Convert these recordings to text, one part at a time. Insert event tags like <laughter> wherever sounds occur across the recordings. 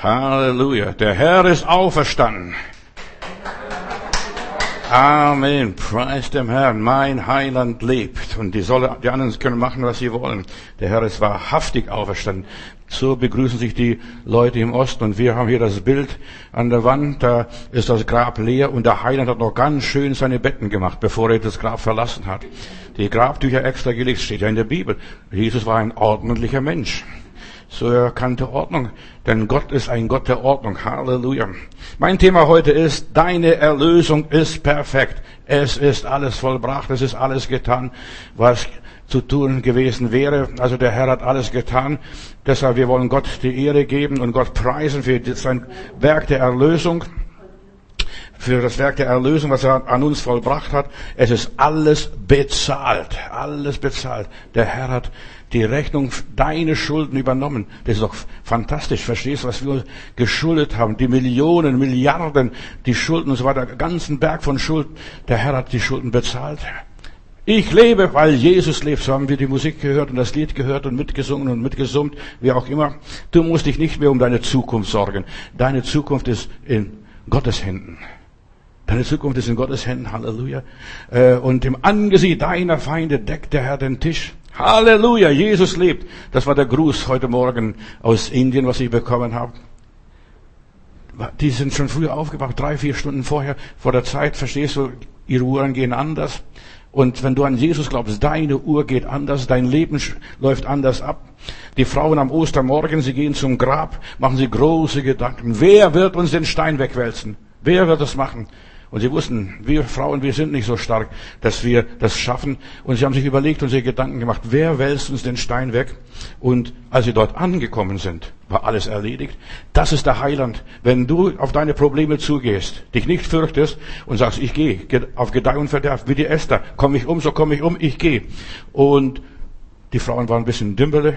Halleluja. Der Herr ist auferstanden. Amen. Preis dem Herrn. Mein Heiland lebt. Und die, soll, die anderen können machen, was sie wollen. Der Herr ist wahrhaftig auferstanden. So begrüßen sich die Leute im Osten. Und wir haben hier das Bild an der Wand. Da ist das Grab leer. Und der Heiland hat noch ganz schön seine Betten gemacht, bevor er das Grab verlassen hat. Die Grabtücher extra gelegt. Steht ja in der Bibel. Jesus war ein ordentlicher Mensch. So er kannte Ordnung. Denn Gott ist ein Gott der Ordnung. Halleluja. Mein Thema heute ist, deine Erlösung ist perfekt. Es ist alles vollbracht. Es ist alles getan, was zu tun gewesen wäre. Also der Herr hat alles getan. Deshalb, wir wollen Gott die Ehre geben und Gott preisen für sein Werk der Erlösung für das Werk der Erlösung, was er an uns vollbracht hat. Es ist alles bezahlt. Alles bezahlt. Der Herr hat die Rechnung deine Schulden übernommen. Das ist doch fantastisch. Verstehst du, was wir geschuldet haben? Die Millionen, Milliarden, die Schulden und so weiter, ganzen Berg von Schulden. Der Herr hat die Schulden bezahlt. Ich lebe, weil Jesus lebt. So haben wir die Musik gehört und das Lied gehört und mitgesungen und mitgesummt, wie auch immer. Du musst dich nicht mehr um deine Zukunft sorgen. Deine Zukunft ist in Gottes Händen. Deine Zukunft ist in Gottes Händen. Halleluja. Äh, und im Angesicht deiner Feinde deckt der Herr den Tisch. Halleluja, Jesus lebt. Das war der Gruß heute Morgen aus Indien, was ich bekommen habe. Die sind schon früher aufgewacht, drei, vier Stunden vorher, vor der Zeit, verstehst du, ihre Uhren gehen anders. Und wenn du an Jesus glaubst, deine Uhr geht anders, dein Leben läuft anders ab. Die Frauen am Ostermorgen, sie gehen zum Grab, machen sie große Gedanken. Wer wird uns den Stein wegwälzen? Wer wird das machen? Und sie wussten, wir Frauen, wir sind nicht so stark, dass wir das schaffen. Und sie haben sich überlegt und sich Gedanken gemacht, wer wälzt uns den Stein weg? Und als sie dort angekommen sind, war alles erledigt. Das ist der Heiland. Wenn du auf deine Probleme zugehst, dich nicht fürchtest und sagst, ich gehe auf Gedeih und Verderb, wie die Esther, komme ich um, so komme ich um, ich gehe. Und die Frauen waren ein bisschen dümmele,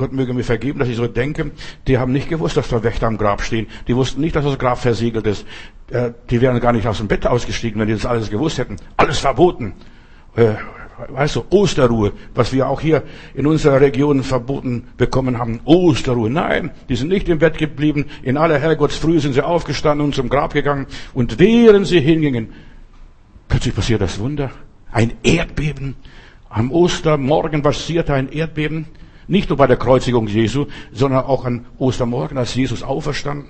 Gott möge mir vergeben, dass ich so denke. Die haben nicht gewusst, dass da Wächter am Grab stehen. Die wussten nicht, dass das Grab versiegelt ist. Äh, die wären gar nicht aus dem Bett ausgestiegen, wenn die das alles gewusst hätten. Alles verboten. Äh, weißt du, Osterruhe, was wir auch hier in unserer Region verboten bekommen haben. Osterruhe. Nein, die sind nicht im Bett geblieben. In aller Herrgottsfrühe sind sie aufgestanden und zum Grab gegangen. Und während sie hingingen, plötzlich passiert das Wunder. Ein Erdbeben. Am Ostermorgen passierte ein Erdbeben. Nicht nur bei der Kreuzigung Jesu, sondern auch an Ostermorgen, als Jesus auferstand.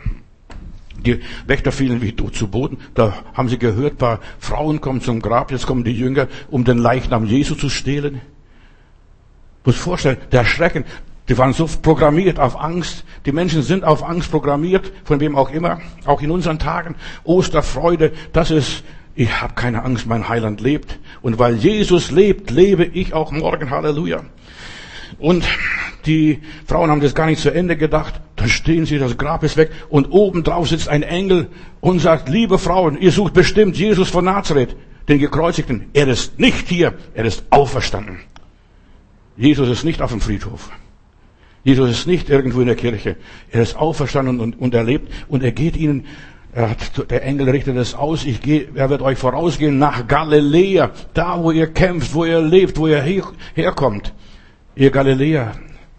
Die Wächter fielen wie tot zu Boden. Da haben sie gehört, paar Frauen kommen zum Grab, jetzt kommen die Jünger, um den Leichnam Jesu zu stehlen. Ich muss vorstellen, der Schrecken, die waren so programmiert auf Angst. Die Menschen sind auf Angst programmiert, von wem auch immer, auch in unseren Tagen. Osterfreude, das ist, ich habe keine Angst, mein Heiland lebt. Und weil Jesus lebt, lebe ich auch morgen. Halleluja. Und die Frauen haben das gar nicht zu Ende gedacht. Dann stehen sie, das Grab ist weg und obendrauf sitzt ein Engel und sagt, liebe Frauen, ihr sucht bestimmt Jesus von Nazareth, den Gekreuzigten. Er ist nicht hier, er ist auferstanden. Jesus ist nicht auf dem Friedhof. Jesus ist nicht irgendwo in der Kirche. Er ist auferstanden und, und er lebt und er geht ihnen hat, der Engel richtet es aus, ich gehe, er wird euch vorausgehen nach Galiläa, da wo ihr kämpft, wo ihr lebt, wo ihr her, herkommt. Ihr Galiläer,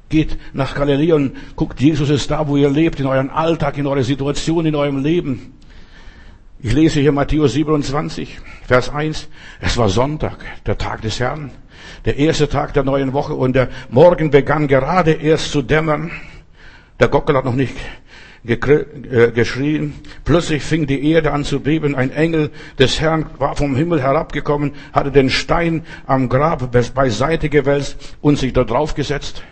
geht nach Galiläa und guckt, Jesus ist da, wo ihr lebt, in euren Alltag, in eurer Situation, in eurem Leben. Ich lese hier Matthäus 27, Vers 1. Es war Sonntag, der Tag des Herrn, der erste Tag der neuen Woche und der Morgen begann gerade erst zu dämmern. Der Gockel hat noch nicht geschrien. Plötzlich fing die Erde an zu beben. Ein Engel des Herrn war vom Himmel herabgekommen, hatte den Stein am Grab beiseite gewälzt und sich da drauf gesetzt.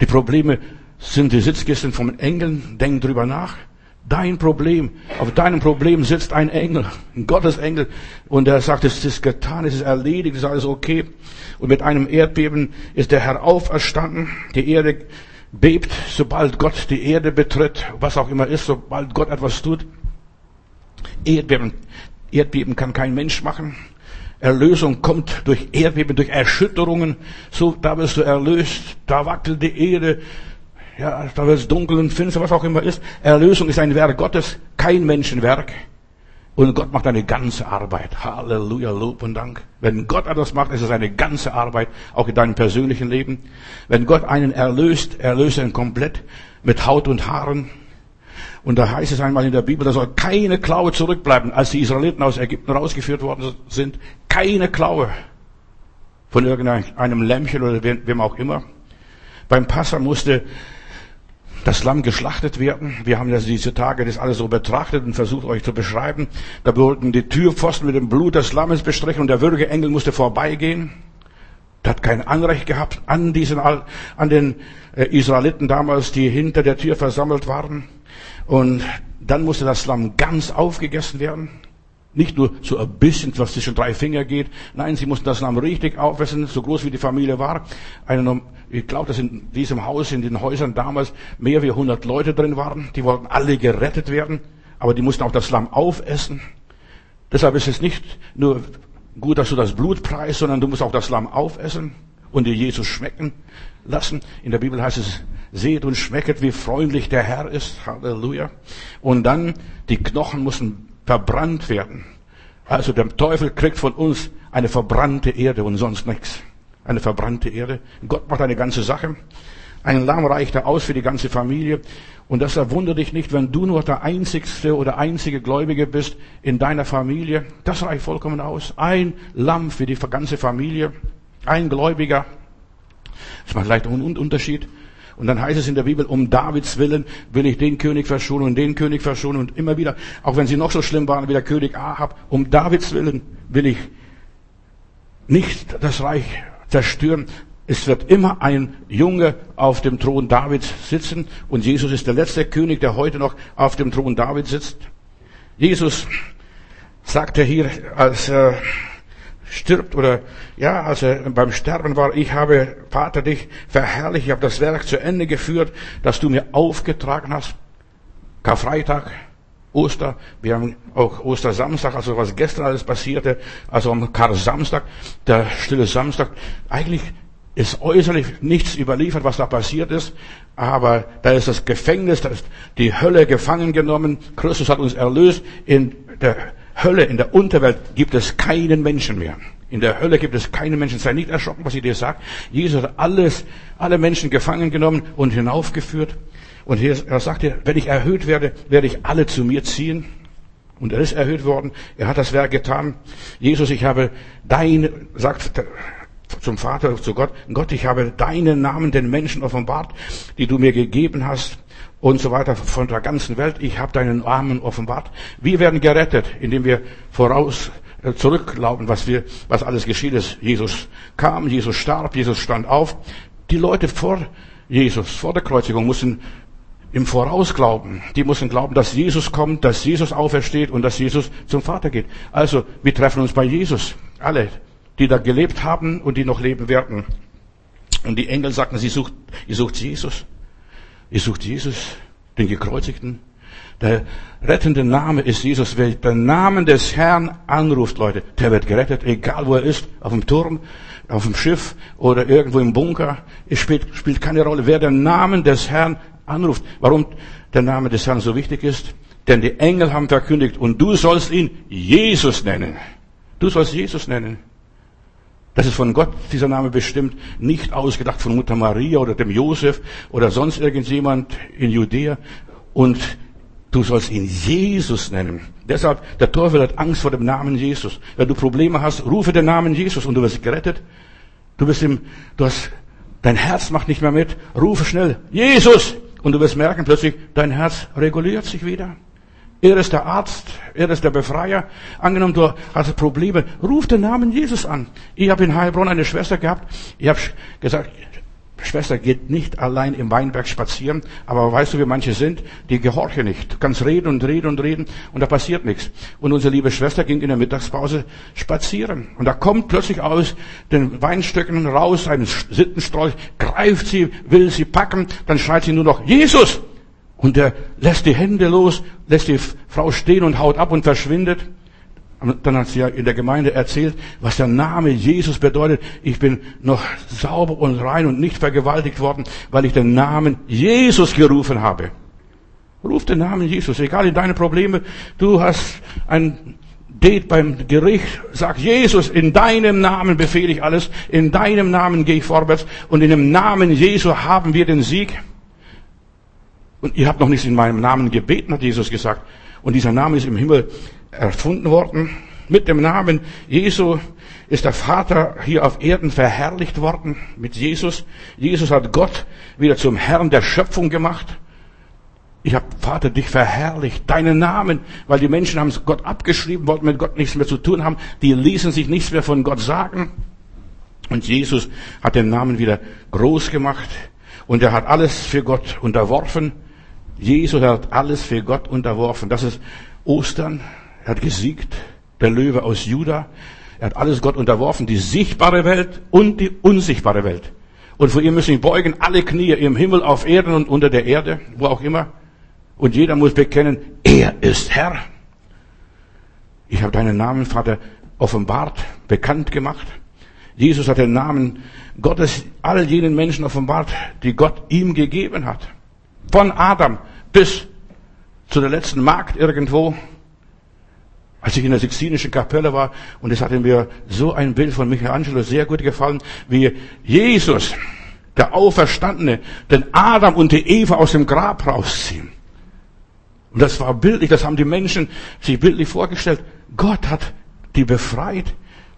Die Probleme sind die Sitzkissen vom Engeln. Denk drüber nach. Dein Problem, auf deinem Problem sitzt ein Engel, ein Gottesengel, und er sagt, es ist getan, es ist erledigt, es ist alles okay. Und mit einem Erdbeben ist der Herr auferstanden. Die Erde bebt, sobald Gott die Erde betritt, was auch immer ist, sobald Gott etwas tut. Erdbeben, Erdbeben kann kein Mensch machen. Erlösung kommt durch Erdbeben, durch Erschütterungen. So, da wirst du erlöst. Da wackelt die Erde. Ja, da wird es dunkel und finster, was auch immer ist. Erlösung ist ein Werk Gottes, kein Menschenwerk. Und Gott macht eine ganze Arbeit. Halleluja, Lob und Dank. Wenn Gott etwas macht, ist es eine ganze Arbeit, auch in deinem persönlichen Leben. Wenn Gott einen erlöst, erlöst er ihn komplett mit Haut und Haaren. Und da heißt es einmal in der Bibel, da soll keine Klaue zurückbleiben, als die Israeliten aus Ägypten rausgeführt worden sind. Keine Klaue von irgendeinem Lämmchen oder wem auch immer. Beim Passa musste das Lamm geschlachtet werden. Wir haben ja diese Tage das alles so betrachtet und versucht euch zu beschreiben. Da wurden die Türpfosten mit dem Blut des Lammes bestrichen und der würdige Engel musste vorbeigehen. Der hat kein Anrecht gehabt an diesen, an den äh, Israeliten damals, die hinter der Tür versammelt waren. Und dann musste das Lamm ganz aufgegessen werden. Nicht nur so ein bisschen, was zwischen drei Finger geht. Nein, sie mussten das Lamm richtig aufessen, so groß wie die Familie war. Eine, ich glaube, dass in diesem Haus, in den Häusern damals mehr wie 100 Leute drin waren. Die wollten alle gerettet werden, aber die mussten auch das Lamm aufessen. Deshalb ist es nicht nur gut, dass du das Blut preist, sondern du musst auch das Lamm aufessen und dir Jesus schmecken lassen. In der Bibel heißt es, seht und schmecket, wie freundlich der Herr ist. Halleluja. Und dann, die Knochen mussten verbrannt werden. Also der Teufel kriegt von uns eine verbrannte Erde und sonst nichts. Eine verbrannte Erde. Gott macht eine ganze Sache. Ein Lamm reicht da aus für die ganze Familie. Und das verwundert dich nicht, wenn du nur der einzigste oder einzige Gläubige bist in deiner Familie. Das reicht vollkommen aus. Ein Lamm für die ganze Familie. Ein Gläubiger. Das macht leicht einen Unterschied. Und dann heißt es in der Bibel, um Davids Willen will ich den König verschonen und den König verschonen und immer wieder, auch wenn sie noch so schlimm waren wie der König Ahab, um Davids Willen will ich nicht das Reich zerstören. Es wird immer ein Junge auf dem Thron Davids sitzen und Jesus ist der letzte König, der heute noch auf dem Thron Davids sitzt. Jesus sagte hier, als er stirbt oder ja, als er beim Sterben war, ich habe, Vater, dich verherrlicht, ich habe das Werk zu Ende geführt, das du mir aufgetragen hast. Karfreitag, Oster, wir haben auch Ostersamstag, also was gestern alles passierte, also am Kar-Samstag, der stille Samstag. Eigentlich ist äußerlich nichts überliefert, was da passiert ist, aber da ist das Gefängnis, da ist die Hölle gefangen genommen. Christus hat uns erlöst. In der Hölle, in der Unterwelt gibt es keinen Menschen mehr. In der Hölle gibt es keinen Menschen. Sei nicht erschrocken, was ich dir sage. Jesus hat alles, alle Menschen gefangen genommen und hinaufgeführt. Und er sagte, wenn ich erhöht werde, werde ich alle zu mir ziehen. Und er ist erhöht worden. Er hat das Werk getan. Jesus, ich habe dein, sagt zum Vater, zu Gott, Gott, ich habe deinen Namen den Menschen offenbart, die du mir gegeben hast und so weiter von der ganzen Welt. Ich habe deinen Namen offenbart. Wir werden gerettet, indem wir voraus äh, zurücklaufen, was wir, was alles geschieht ist. Jesus kam, Jesus starb, Jesus stand auf. Die Leute vor Jesus, vor der Kreuzigung mussten im Voraus glauben. Die mussten glauben, dass Jesus kommt, dass Jesus aufersteht und dass Jesus zum Vater geht. Also, wir treffen uns bei Jesus. Alle, die da gelebt haben und die noch leben werden. Und die Engel sagten, sie sucht, ihr sucht Jesus. Ihr sucht Jesus, den Gekreuzigten. Der rettende Name ist Jesus. Wer den Namen des Herrn anruft, Leute, der wird gerettet, egal wo er ist, auf dem Turm, auf dem Schiff oder irgendwo im Bunker. Es spielt, spielt keine Rolle. Wer den Namen des Herrn anruft. Warum der Name des Herrn so wichtig ist? Denn die Engel haben verkündigt, und du sollst ihn Jesus nennen. Du sollst Jesus nennen. Das ist von Gott, dieser Name bestimmt, nicht ausgedacht von Mutter Maria oder dem Josef oder sonst irgendjemand in Judäa. Und du sollst ihn Jesus nennen. Deshalb, der Teufel hat Angst vor dem Namen Jesus. Wenn du Probleme hast, rufe den Namen Jesus und du wirst gerettet. Du bist im, du hast, dein Herz macht nicht mehr mit. Rufe schnell, Jesus! Und du wirst merken plötzlich, dein Herz reguliert sich wieder. Er ist der Arzt, er ist der Befreier. Angenommen, du hast Probleme, ruf den Namen Jesus an. Ich habe in Heilbronn eine Schwester gehabt. Ich habe gesagt, Schwester geht nicht allein im Weinberg spazieren, aber weißt du, wie manche sind? Die gehorchen nicht. Du kannst reden und reden und reden und da passiert nichts. Und unsere liebe Schwester ging in der Mittagspause spazieren und da kommt plötzlich aus den Weinstöcken raus ein Sittenstrolch, greift sie, will sie packen, dann schreit sie nur noch, Jesus! Und er lässt die Hände los, lässt die Frau stehen und haut ab und verschwindet. Dann hat sie ja in der Gemeinde erzählt, was der Name Jesus bedeutet. Ich bin noch sauber und rein und nicht vergewaltigt worden, weil ich den Namen Jesus gerufen habe. Ruf den Namen Jesus, egal in deine Probleme. Du hast ein Date beim Gericht. Sag Jesus, in deinem Namen befehle ich alles. In deinem Namen gehe ich vorwärts. Und in dem Namen Jesu haben wir den Sieg. Und ihr habt noch nicht in meinem Namen gebeten, hat Jesus gesagt. Und dieser Name ist im Himmel erfunden worden. Mit dem Namen Jesu ist der Vater hier auf Erden verherrlicht worden. Mit Jesus. Jesus hat Gott wieder zum Herrn der Schöpfung gemacht. Ich habe, Vater, dich verherrlicht, deinen Namen, weil die Menschen haben Gott abgeschrieben, wollten mit Gott nichts mehr zu tun haben, die ließen sich nichts mehr von Gott sagen. Und Jesus hat den Namen wieder groß gemacht und er hat alles für Gott unterworfen. Jesus hat alles für Gott unterworfen. Das ist Ostern. Er hat gesiegt. Der Löwe aus Juda. Er hat alles Gott unterworfen. Die sichtbare Welt und die unsichtbare Welt. Und vor ihm müssen sich beugen alle Knie im Himmel, auf Erden und unter der Erde, wo auch immer. Und jeder muss bekennen, er ist Herr. Ich habe deinen Namen, Vater, offenbart, bekannt gemacht. Jesus hat den Namen Gottes all jenen Menschen offenbart, die Gott ihm gegeben hat. Von Adam bis zu der letzten Magd irgendwo. Als ich in der Sixtinischen Kapelle war, und es hatte mir so ein Bild von Michelangelo sehr gut gefallen, wie Jesus, der Auferstandene, den Adam und die Eva aus dem Grab rausziehen. Und das war bildlich, das haben die Menschen sich bildlich vorgestellt. Gott hat die befreit.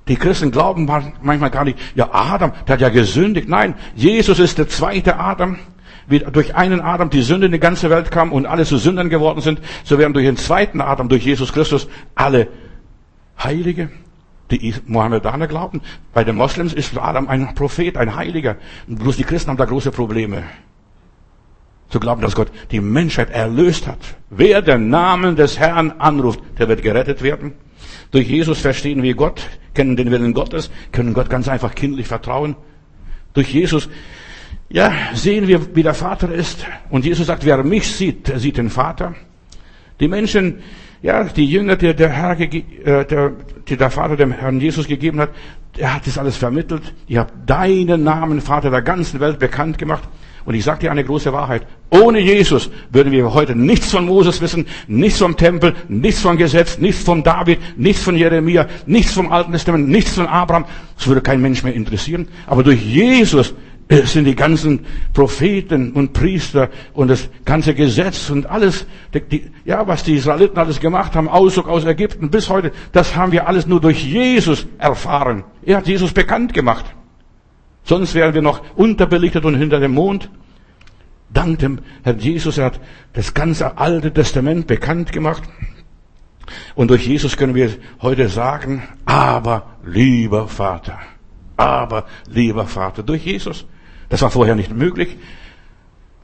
Die Christen glauben manchmal gar nicht, ja Adam, der hat ja gesündigt. Nein, Jesus ist der zweite Adam. Wie durch einen Adam die Sünde in die ganze Welt kam und alle zu Sündern geworden sind, so werden durch den zweiten Adam, durch Jesus Christus, alle Heilige. Die Mohammedaner glauben, bei den Moslems ist Adam ein Prophet, ein Heiliger. Und bloß die Christen haben da große Probleme zu glauben, dass Gott die Menschheit erlöst hat. Wer den Namen des Herrn anruft, der wird gerettet werden. Durch Jesus verstehen wir Gott, kennen den Willen Gottes, können Gott ganz einfach kindlich vertrauen. Durch Jesus, ja, sehen wir, wie der Vater ist. Und Jesus sagt, wer mich sieht, sieht den Vater. Die Menschen, ja, die Jünger, die der Herr, äh, der, die der Vater dem Herrn Jesus gegeben hat, er hat das alles vermittelt. Ich habe deinen Namen, Vater der ganzen Welt, bekannt gemacht. Und ich sage dir eine große Wahrheit. Ohne Jesus würden wir heute nichts von Moses wissen, nichts vom Tempel, nichts vom Gesetz, nichts von David, nichts von Jeremia, nichts vom Alten Testament, nichts von Abraham. Das würde kein Mensch mehr interessieren. Aber durch Jesus sind die ganzen Propheten und Priester und das ganze Gesetz und alles, die, ja, was die Israeliten alles gemacht haben, Auszug aus Ägypten bis heute, das haben wir alles nur durch Jesus erfahren. Er hat Jesus bekannt gemacht. Sonst wären wir noch unterbelichtet und hinter dem Mond. Dank dem Herrn Jesus, er hat das ganze Alte Testament bekannt gemacht. Und durch Jesus können wir heute sagen, aber lieber Vater, aber lieber Vater, durch Jesus. Das war vorher nicht möglich.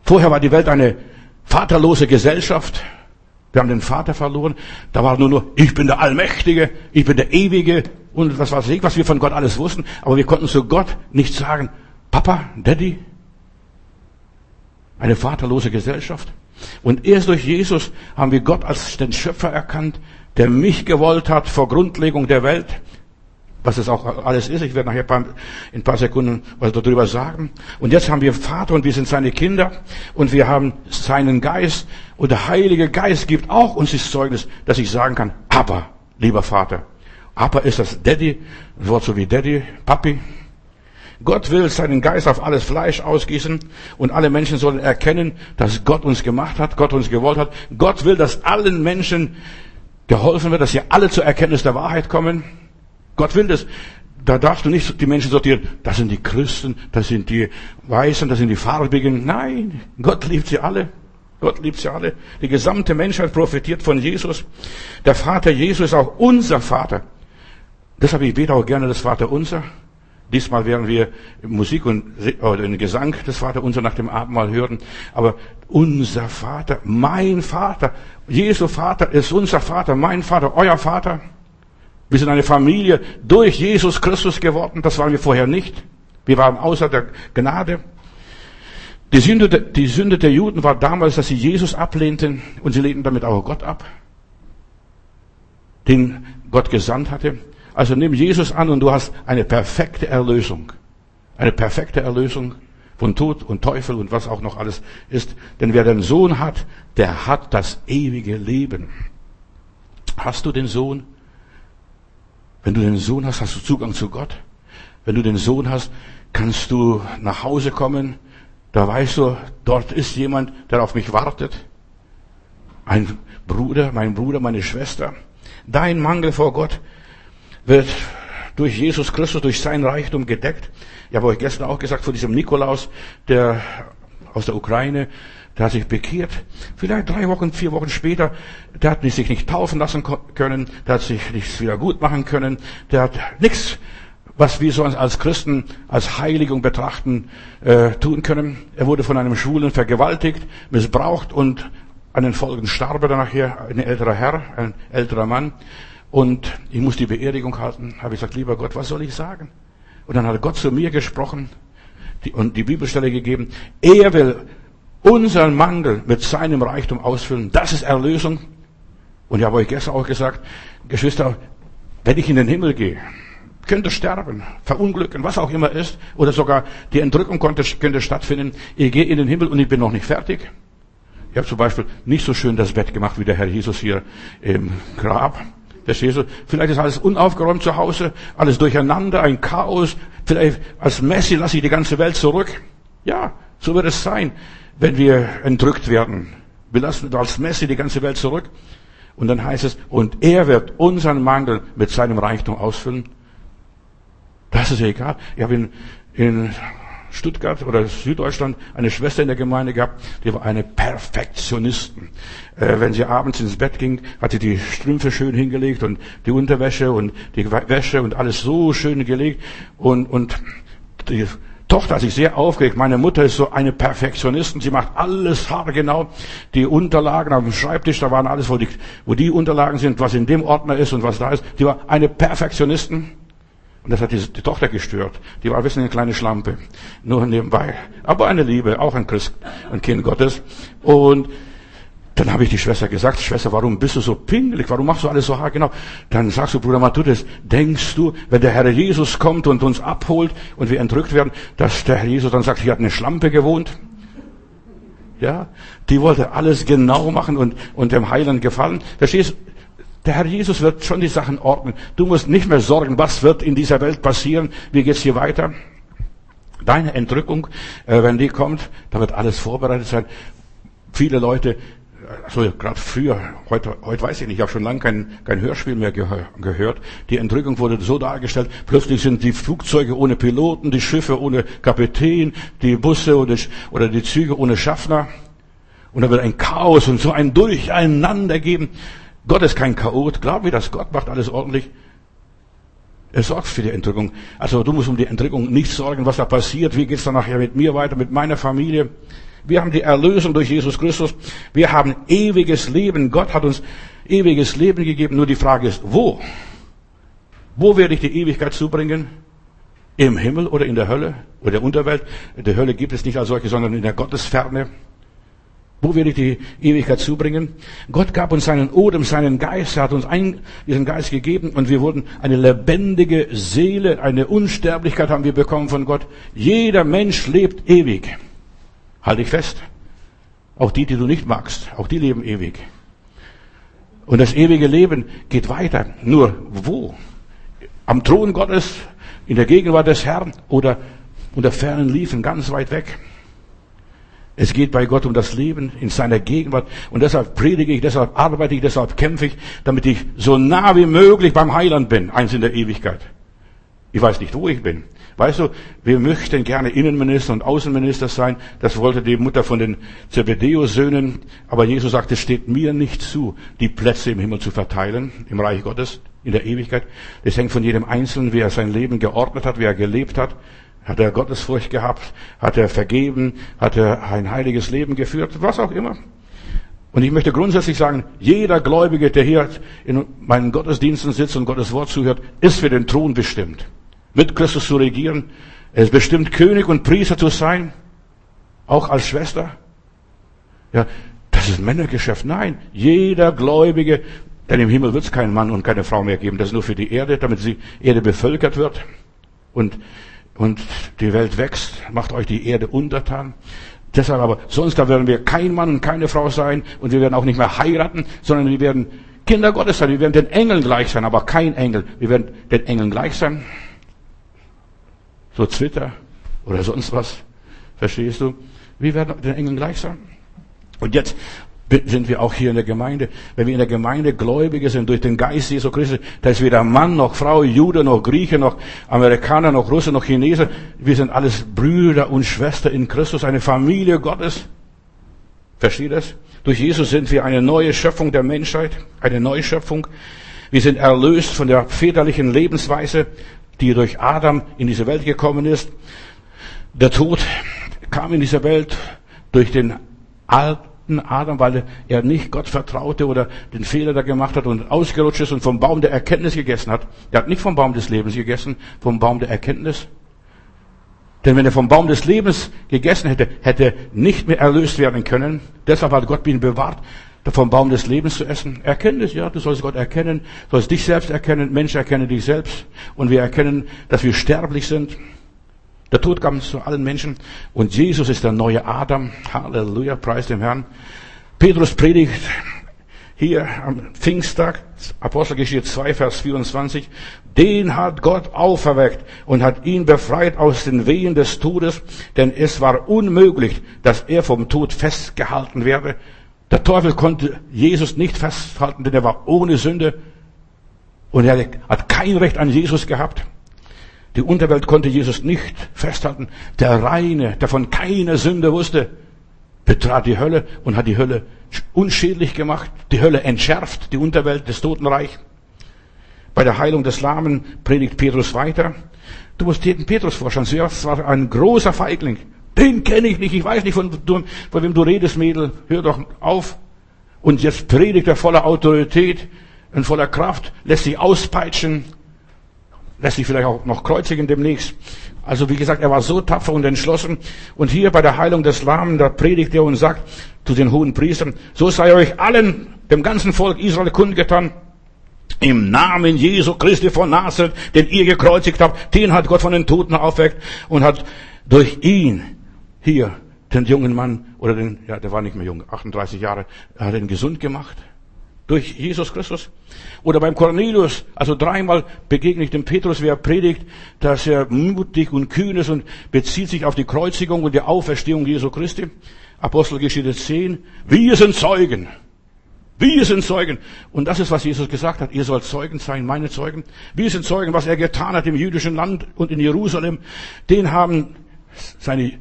Vorher war die Welt eine vaterlose Gesellschaft. Wir haben den Vater verloren. Da war nur nur, ich bin der Allmächtige, ich bin der Ewige, und was weiß ich, was wir von Gott alles wussten, aber wir konnten zu Gott nicht sagen, Papa, Daddy, eine vaterlose Gesellschaft. Und erst durch Jesus haben wir Gott als den Schöpfer erkannt, der mich gewollt hat vor Grundlegung der Welt. Was es auch alles ist. Ich werde nachher in ein paar Sekunden was darüber sagen. Und jetzt haben wir Vater und wir sind seine Kinder und wir haben seinen Geist und der Heilige Geist gibt auch uns das Zeugnis, dass ich sagen kann, aber, lieber Vater, aber ist das Daddy, ein Wort so wie Daddy, Papi? Gott will seinen Geist auf alles Fleisch ausgießen und alle Menschen sollen erkennen, dass Gott uns gemacht hat, Gott uns gewollt hat. Gott will, dass allen Menschen geholfen wird, dass sie alle zur Erkenntnis der Wahrheit kommen. Gott will das. Da darfst du nicht die Menschen sortieren, das sind die Christen, das sind die Weißen, das sind die Farbigen. Nein, Gott liebt sie alle. Gott liebt sie alle. Die gesamte Menschheit profitiert von Jesus. Der Vater Jesus ist auch unser Vater. Deshalb ich bete auch gerne das Vater Unser. Diesmal werden wir Musik und oder den Gesang des Vater Unser nach dem Abendmahl hören. Aber unser Vater, mein Vater, Jesu Vater ist unser Vater, mein Vater, euer Vater. Wir sind eine Familie durch Jesus Christus geworden. Das waren wir vorher nicht. Wir waren außer der Gnade. Die Sünde, die Sünde der Juden war damals, dass sie Jesus ablehnten und sie lehnten damit auch Gott ab, den Gott gesandt hatte. Also nimm Jesus an und du hast eine perfekte Erlösung. Eine perfekte Erlösung von Tod und Teufel und was auch noch alles ist. Denn wer den Sohn hat, der hat das ewige Leben. Hast du den Sohn? Wenn du den Sohn hast, hast du Zugang zu Gott. Wenn du den Sohn hast, kannst du nach Hause kommen. Da weißt du, dort ist jemand, der auf mich wartet. Ein Bruder, mein Bruder, meine Schwester. Dein Mangel vor Gott wird durch Jesus Christus, durch sein Reichtum gedeckt. Ich habe euch gestern auch gesagt, von diesem Nikolaus, der aus der Ukraine, der hat sich bekehrt. Vielleicht drei Wochen, vier Wochen später, der hat sich nicht taufen lassen können, der hat sich nichts wieder gut machen können, der hat nichts, was wir so als Christen als Heiligung betrachten, äh, tun können. Er wurde von einem Schwulen vergewaltigt, missbraucht und an den Folgen starb er dann nachher, ein älterer Herr, ein älterer Mann. Und ich muss die Beerdigung halten. Habe ich gesagt, lieber Gott, was soll ich sagen? Und dann hat Gott zu mir gesprochen und die Bibelstelle gegeben. Er will unseren Mangel mit seinem Reichtum ausfüllen. Das ist Erlösung. Und ich habe euch gestern auch gesagt, Geschwister, wenn ich in den Himmel gehe, könnte sterben, verunglücken, was auch immer ist, oder sogar die Entrückung könnte, könnte stattfinden. Ich gehe in den Himmel und ich bin noch nicht fertig. Ich habe zum Beispiel nicht so schön das Bett gemacht wie der Herr Jesus hier im Grab. Verstehst du? Vielleicht ist alles unaufgeräumt zu Hause, alles durcheinander, ein Chaos. Vielleicht als Messi lasse ich die ganze Welt zurück. Ja, so wird es sein, wenn wir entrückt werden. Wir lassen als Messi die ganze Welt zurück. Und dann heißt es, und er wird unseren Mangel mit seinem Reichtum ausfüllen. Das ist egal. Ich habe in, in Stuttgart oder Süddeutschland eine Schwester in der Gemeinde gehabt, die war eine Perfektionistin. Äh, wenn sie abends ins Bett ging, hat sie die Strümpfe schön hingelegt und die Unterwäsche und die Wäsche und alles so schön gelegt und, und die Tochter hat sich sehr aufgeregt. Meine Mutter ist so eine Perfektionistin. Sie macht alles haargenau. Die Unterlagen auf dem Schreibtisch, da waren alles, wo die, wo die Unterlagen sind, was in dem Ordner ist und was da ist. Die war eine Perfektionistin. Und das hat die, die, Tochter gestört. Die war ein bisschen eine kleine Schlampe. Nur nebenbei. Aber eine Liebe, auch ein Christ, ein Kind Gottes. Und dann habe ich die Schwester gesagt, Schwester, warum bist du so pingelig? Warum machst du alles so hart? Genau. Dann sagst du, Bruder Matthäus, denkst du, wenn der Herr Jesus kommt und uns abholt und wir entrückt werden, dass der Herr Jesus dann sagt, hier hat eine Schlampe gewohnt? Ja, die wollte alles genau machen und, und dem Heiland gefallen. Verstehst der Herr Jesus wird schon die Sachen ordnen. Du musst nicht mehr sorgen, was wird in dieser Welt passieren, wie geht's hier weiter. Deine Entrückung, äh, wenn die kommt, da wird alles vorbereitet sein. Viele Leute, also gerade früher, heute, heute weiß ich nicht, ich habe schon lange kein, kein Hörspiel mehr gehört. Die Entrückung wurde so dargestellt, plötzlich sind die Flugzeuge ohne Piloten, die Schiffe ohne Kapitän, die Busse oder, oder die Züge ohne Schaffner. Und da wird ein Chaos und so ein Durcheinander geben. Gott ist kein Chaot. Glaub mir das. Gott macht alles ordentlich. Er sorgt für die Entrückung. Also du musst um die Entrückung nicht sorgen, was da passiert. Wie geht's dann nachher mit mir weiter, mit meiner Familie? Wir haben die Erlösung durch Jesus Christus. Wir haben ewiges Leben. Gott hat uns ewiges Leben gegeben. Nur die Frage ist, wo? Wo werde ich die Ewigkeit zubringen? Im Himmel oder in der Hölle oder der Unterwelt? Die Hölle gibt es nicht als solche, sondern in der Gottesferne. Wo werde ich die Ewigkeit zubringen? Gott gab uns seinen Odem, seinen Geist, er hat uns einen, diesen Geist gegeben und wir wurden eine lebendige Seele, eine Unsterblichkeit haben wir bekommen von Gott. Jeder Mensch lebt ewig. Halte ich fest. Auch die, die du nicht magst, auch die leben ewig. Und das ewige Leben geht weiter. Nur wo? Am Thron Gottes, in der Gegenwart des Herrn oder unter fernen Liefen, ganz weit weg. Es geht bei Gott um das Leben in seiner Gegenwart. Und deshalb predige ich, deshalb arbeite ich, deshalb kämpfe ich, damit ich so nah wie möglich beim Heiland bin, eins in der Ewigkeit. Ich weiß nicht, wo ich bin. Weißt du, wir möchten gerne Innenminister und Außenminister sein. Das wollte die Mutter von den Zebedeus-Söhnen. Aber Jesus sagt, es steht mir nicht zu, die Plätze im Himmel zu verteilen, im Reich Gottes, in der Ewigkeit. Das hängt von jedem Einzelnen, wie er sein Leben geordnet hat, wie er gelebt hat. Hat er Gottesfurcht gehabt? Hat er vergeben? Hat er ein heiliges Leben geführt? Was auch immer. Und ich möchte grundsätzlich sagen, jeder Gläubige, der hier in meinen Gottesdiensten sitzt und Gottes Wort zuhört, ist für den Thron bestimmt. Mit Christus zu regieren. Er ist bestimmt, König und Priester zu sein. Auch als Schwester. Ja, das ist Männergeschäft. Nein, jeder Gläubige, denn im Himmel wird es keinen Mann und keine Frau mehr geben. Das ist nur für die Erde, damit die Erde bevölkert wird. Und und die Welt wächst, macht euch die Erde untertan. Deshalb aber, sonst da werden wir kein Mann und keine Frau sein und wir werden auch nicht mehr heiraten, sondern wir werden Kinder Gottes sein. Wir werden den Engeln gleich sein, aber kein Engel. Wir werden den Engeln gleich sein. So Twitter oder sonst was. Verstehst du? Wir werden den Engeln gleich sein. Und jetzt sind wir auch hier in der Gemeinde. Wenn wir in der Gemeinde Gläubige sind durch den Geist Jesu Christi, da ist weder Mann noch Frau, Jude noch Grieche noch Amerikaner noch Russe noch Chinese. Wir sind alles Brüder und Schwestern in Christus, eine Familie Gottes. Versteht das? Durch Jesus sind wir eine neue Schöpfung der Menschheit, eine neue Schöpfung. Wir sind erlöst von der väterlichen Lebensweise, die durch Adam in diese Welt gekommen ist. Der Tod kam in diese Welt durch den alten Adam, weil er nicht Gott vertraute oder den Fehler da gemacht hat und ausgerutscht ist und vom Baum der Erkenntnis gegessen hat. Er hat nicht vom Baum des Lebens gegessen, vom Baum der Erkenntnis. Denn wenn er vom Baum des Lebens gegessen hätte, hätte er nicht mehr erlöst werden können. Deshalb hat Gott ihn bewahrt, vom Baum des Lebens zu essen. Erkenntnis, ja, du sollst Gott erkennen, sollst dich selbst erkennen, Mensch erkenne dich selbst. Und wir erkennen, dass wir sterblich sind. Der Tod kam zu allen Menschen und Jesus ist der neue Adam. Halleluja, preis dem Herrn. Petrus predigt hier am Pfingsttag, Apostelgeschichte 2, Vers 24, den hat Gott auferweckt und hat ihn befreit aus den Wehen des Todes, denn es war unmöglich, dass er vom Tod festgehalten werde. Der Teufel konnte Jesus nicht festhalten, denn er war ohne Sünde und er hat kein Recht an Jesus gehabt. Die Unterwelt konnte Jesus nicht festhalten. Der Reine, der von keiner Sünde wusste, betrat die Hölle und hat die Hölle unschädlich gemacht, die Hölle entschärft, die Unterwelt, des Totenreich. Bei der Heilung des Lahmen predigt Petrus weiter. Du musst dir den Petrus vorstellen. Zuerst war ein großer Feigling. Den kenne ich nicht. Ich weiß nicht, von, von wem du redest, Mädel. Hör doch auf. Und jetzt predigt er voller Autorität und voller Kraft, lässt sich auspeitschen, lässt sich vielleicht auch noch kreuzigen demnächst. Also wie gesagt, er war so tapfer und entschlossen. Und hier bei der Heilung des Lahmen, da predigt er und sagt zu den hohen Priestern, so sei euch allen, dem ganzen Volk Israel kundgetan, im Namen Jesu Christi von Nazareth, den ihr gekreuzigt habt, den hat Gott von den Toten aufweckt und hat durch ihn hier den jungen Mann, oder den, ja, der war nicht mehr jung, 38 Jahre, hat ihn gesund gemacht. Durch Jesus Christus. Oder beim Cornelius, also dreimal begegne ich dem Petrus, wer predigt, dass er mutig und kühn ist und bezieht sich auf die Kreuzigung und die Auferstehung Jesu Christi. Apostelgeschichte 10. Wir sind Zeugen. Wir sind Zeugen. Und das ist, was Jesus gesagt hat. Ihr sollt Zeugen sein, meine Zeugen. Wir sind Zeugen, was er getan hat im jüdischen Land und in Jerusalem. Den haben seine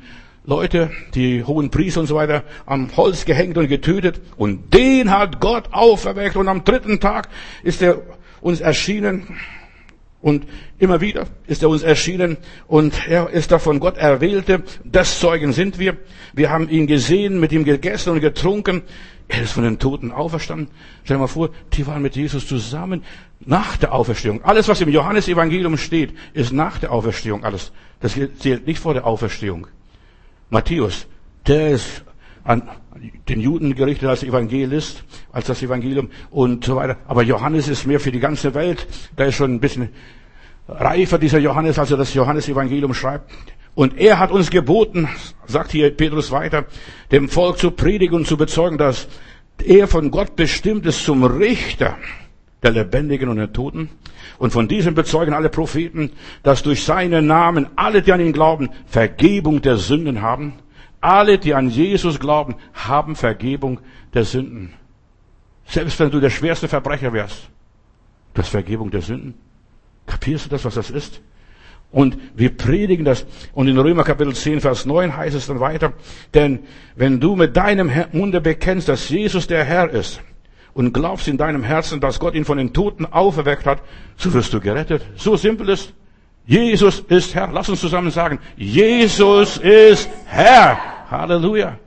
Leute, die hohen Priester und so weiter, am Holz gehängt und getötet. Und den hat Gott auferweckt. Und am dritten Tag ist er uns erschienen. Und immer wieder ist er uns erschienen. Und er ist da von Gott Erwählte. Das Zeugen sind wir. Wir haben ihn gesehen, mit ihm gegessen und getrunken. Er ist von den Toten auferstanden. Stell dir mal vor, die waren mit Jesus zusammen nach der Auferstehung. Alles, was im Johannesevangelium steht, ist nach der Auferstehung alles. Das zählt nicht vor der Auferstehung. Matthäus, der ist an den Juden gerichtet als Evangelist, als das Evangelium und so weiter. Aber Johannes ist mehr für die ganze Welt. Der ist schon ein bisschen reifer, dieser Johannes, als er das Johannesevangelium schreibt. Und er hat uns geboten, sagt hier Petrus weiter, dem Volk zu predigen und zu bezeugen, dass er von Gott bestimmt ist zum Richter der Lebendigen und der Toten. Und von diesem bezeugen alle Propheten, dass durch seinen Namen alle, die an ihn glauben, Vergebung der Sünden haben. Alle, die an Jesus glauben, haben Vergebung der Sünden. Selbst wenn du der schwerste Verbrecher wärst, du hast Vergebung der Sünden. Kapierst du das, was das ist? Und wir predigen das. Und in Römer Kapitel 10, Vers 9 heißt es dann weiter, denn wenn du mit deinem Munde bekennst, dass Jesus der Herr ist, und glaubst in deinem Herzen, dass Gott ihn von den Toten auferweckt hat, so wirst du gerettet. So simpel ist. Jesus ist Herr. Lass uns zusammen sagen, Jesus ist Herr. Halleluja.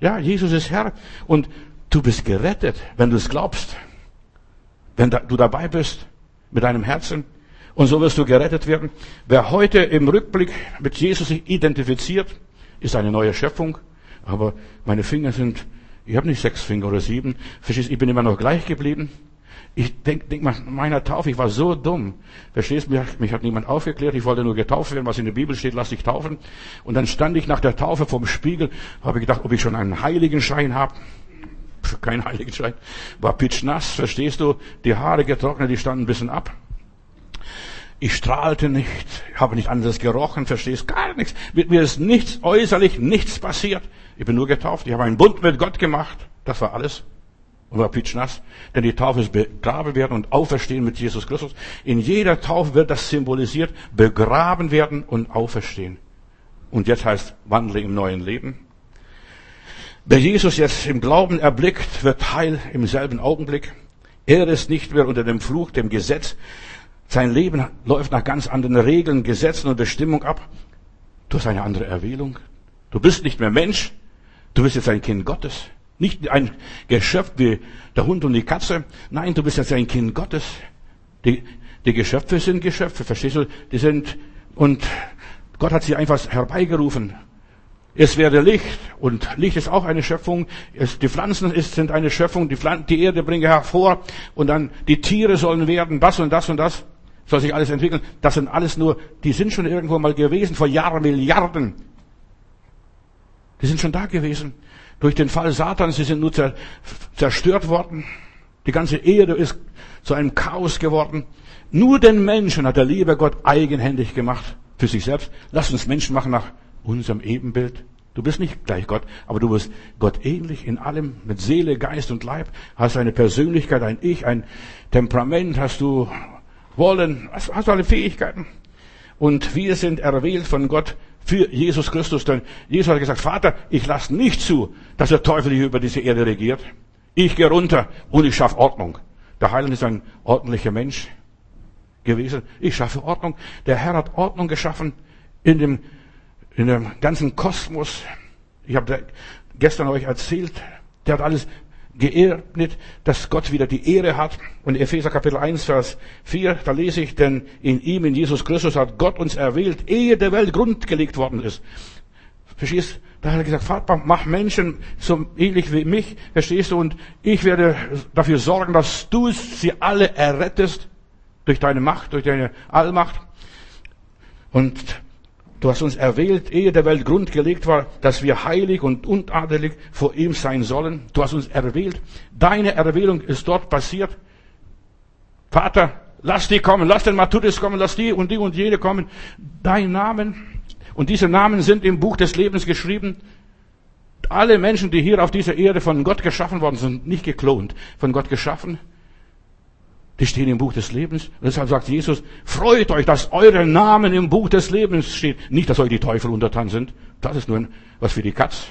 Ja, Jesus ist Herr. Und du bist gerettet, wenn du es glaubst. Wenn du dabei bist mit deinem Herzen. Und so wirst du gerettet werden. Wer heute im Rückblick mit Jesus sich identifiziert, ist eine neue Schöpfung. Aber meine Finger sind ich habe nicht sechs Finger oder sieben. Verstehst, ich bin immer noch gleich geblieben. Ich denk, denk mal, meiner Taufe, ich war so dumm. Verstehst du, mich, mich hat niemand aufgeklärt, ich wollte nur getauft werden, was in der Bibel steht, lass dich taufen. Und dann stand ich nach der Taufe vorm Spiegel, habe gedacht, ob ich schon einen Heiligenschein habe. Kein Heiligenschein. War pitschnass, verstehst du? Die Haare getrocknet, die standen ein bisschen ab. Ich strahlte nicht, habe nicht anderes gerochen, verstehst gar nichts. Mit mir ist nichts äußerlich, nichts passiert. Ich bin nur getauft. Ich habe einen Bund mit Gott gemacht. Das war alles. Und war pitschnass. Denn die Taufe ist begraben werden und auferstehen mit Jesus Christus. In jeder Taufe wird das symbolisiert. Begraben werden und auferstehen. Und jetzt heißt wandle im neuen Leben. Wer Jesus jetzt im Glauben erblickt, wird heil im selben Augenblick. Er ist nicht mehr unter dem Fluch, dem Gesetz. Sein Leben läuft nach ganz anderen Regeln, Gesetzen und Bestimmung ab. Du hast eine andere Erwählung. Du bist nicht mehr Mensch. Du bist jetzt ein Kind Gottes. Nicht ein Geschöpf wie der Hund und die Katze. Nein, du bist jetzt ein Kind Gottes. Die, die Geschöpfe sind Geschöpfe, verstehst du? Die sind, und Gott hat sie einfach herbeigerufen. Es werde Licht und Licht ist auch eine Schöpfung. Es, die Pflanzen ist, sind eine Schöpfung. Die, Pflanzen, die Erde bringe hervor und dann die Tiere sollen werden. Das und das und das soll sich alles entwickeln. Das sind alles nur, die sind schon irgendwo mal gewesen vor Jahren, Milliarden. Die sind schon da gewesen. Durch den Fall Satans, sie sind nur zerstört worden. Die ganze Erde ist zu einem Chaos geworden. Nur den Menschen hat der liebe Gott eigenhändig gemacht für sich selbst. Lass uns Menschen machen nach unserem Ebenbild. Du bist nicht gleich Gott, aber du bist Gott ähnlich in allem, mit Seele, Geist und Leib. Hast eine Persönlichkeit, ein Ich, ein Temperament, hast du Wollen, hast, du alle Fähigkeiten. Und wir sind erwählt von Gott für Jesus Christus. Denn Jesus hat gesagt, Vater, ich lasse nicht zu, dass der Teufel hier über diese Erde regiert. Ich gehe runter und ich schaffe Ordnung. Der Heiland ist ein ordentlicher Mensch gewesen. Ich schaffe Ordnung. Der Herr hat Ordnung geschaffen in dem, in dem ganzen Kosmos. Ich habe gestern euch erzählt, der hat alles geebnet, dass Gott wieder die Ehre hat. Und Epheser Kapitel 1, Vers 4, da lese ich, denn in ihm, in Jesus Christus, hat Gott uns erwählt, ehe der Welt grundgelegt worden ist. Verstehst? Da hat er gesagt, Vater, mach Menschen so ähnlich wie mich, verstehst du? Und ich werde dafür sorgen, dass du sie alle errettest durch deine Macht, durch deine Allmacht. Und Du hast uns erwählt, ehe der Welt Grund gelegt war, dass wir heilig und untadelig vor ihm sein sollen. Du hast uns erwählt. Deine Erwählung ist dort passiert. Vater, lass die kommen, lass den Matthäus kommen, lass die und die und jene kommen. Dein Namen. Und diese Namen sind im Buch des Lebens geschrieben. Alle Menschen, die hier auf dieser Erde von Gott geschaffen worden sind, nicht geklont, von Gott geschaffen, die stehen im Buch des Lebens. Und deshalb sagt Jesus, freut euch, dass eure Namen im Buch des Lebens steht. Nicht, dass euch die Teufel untertan sind. Das ist nur was für die Katz.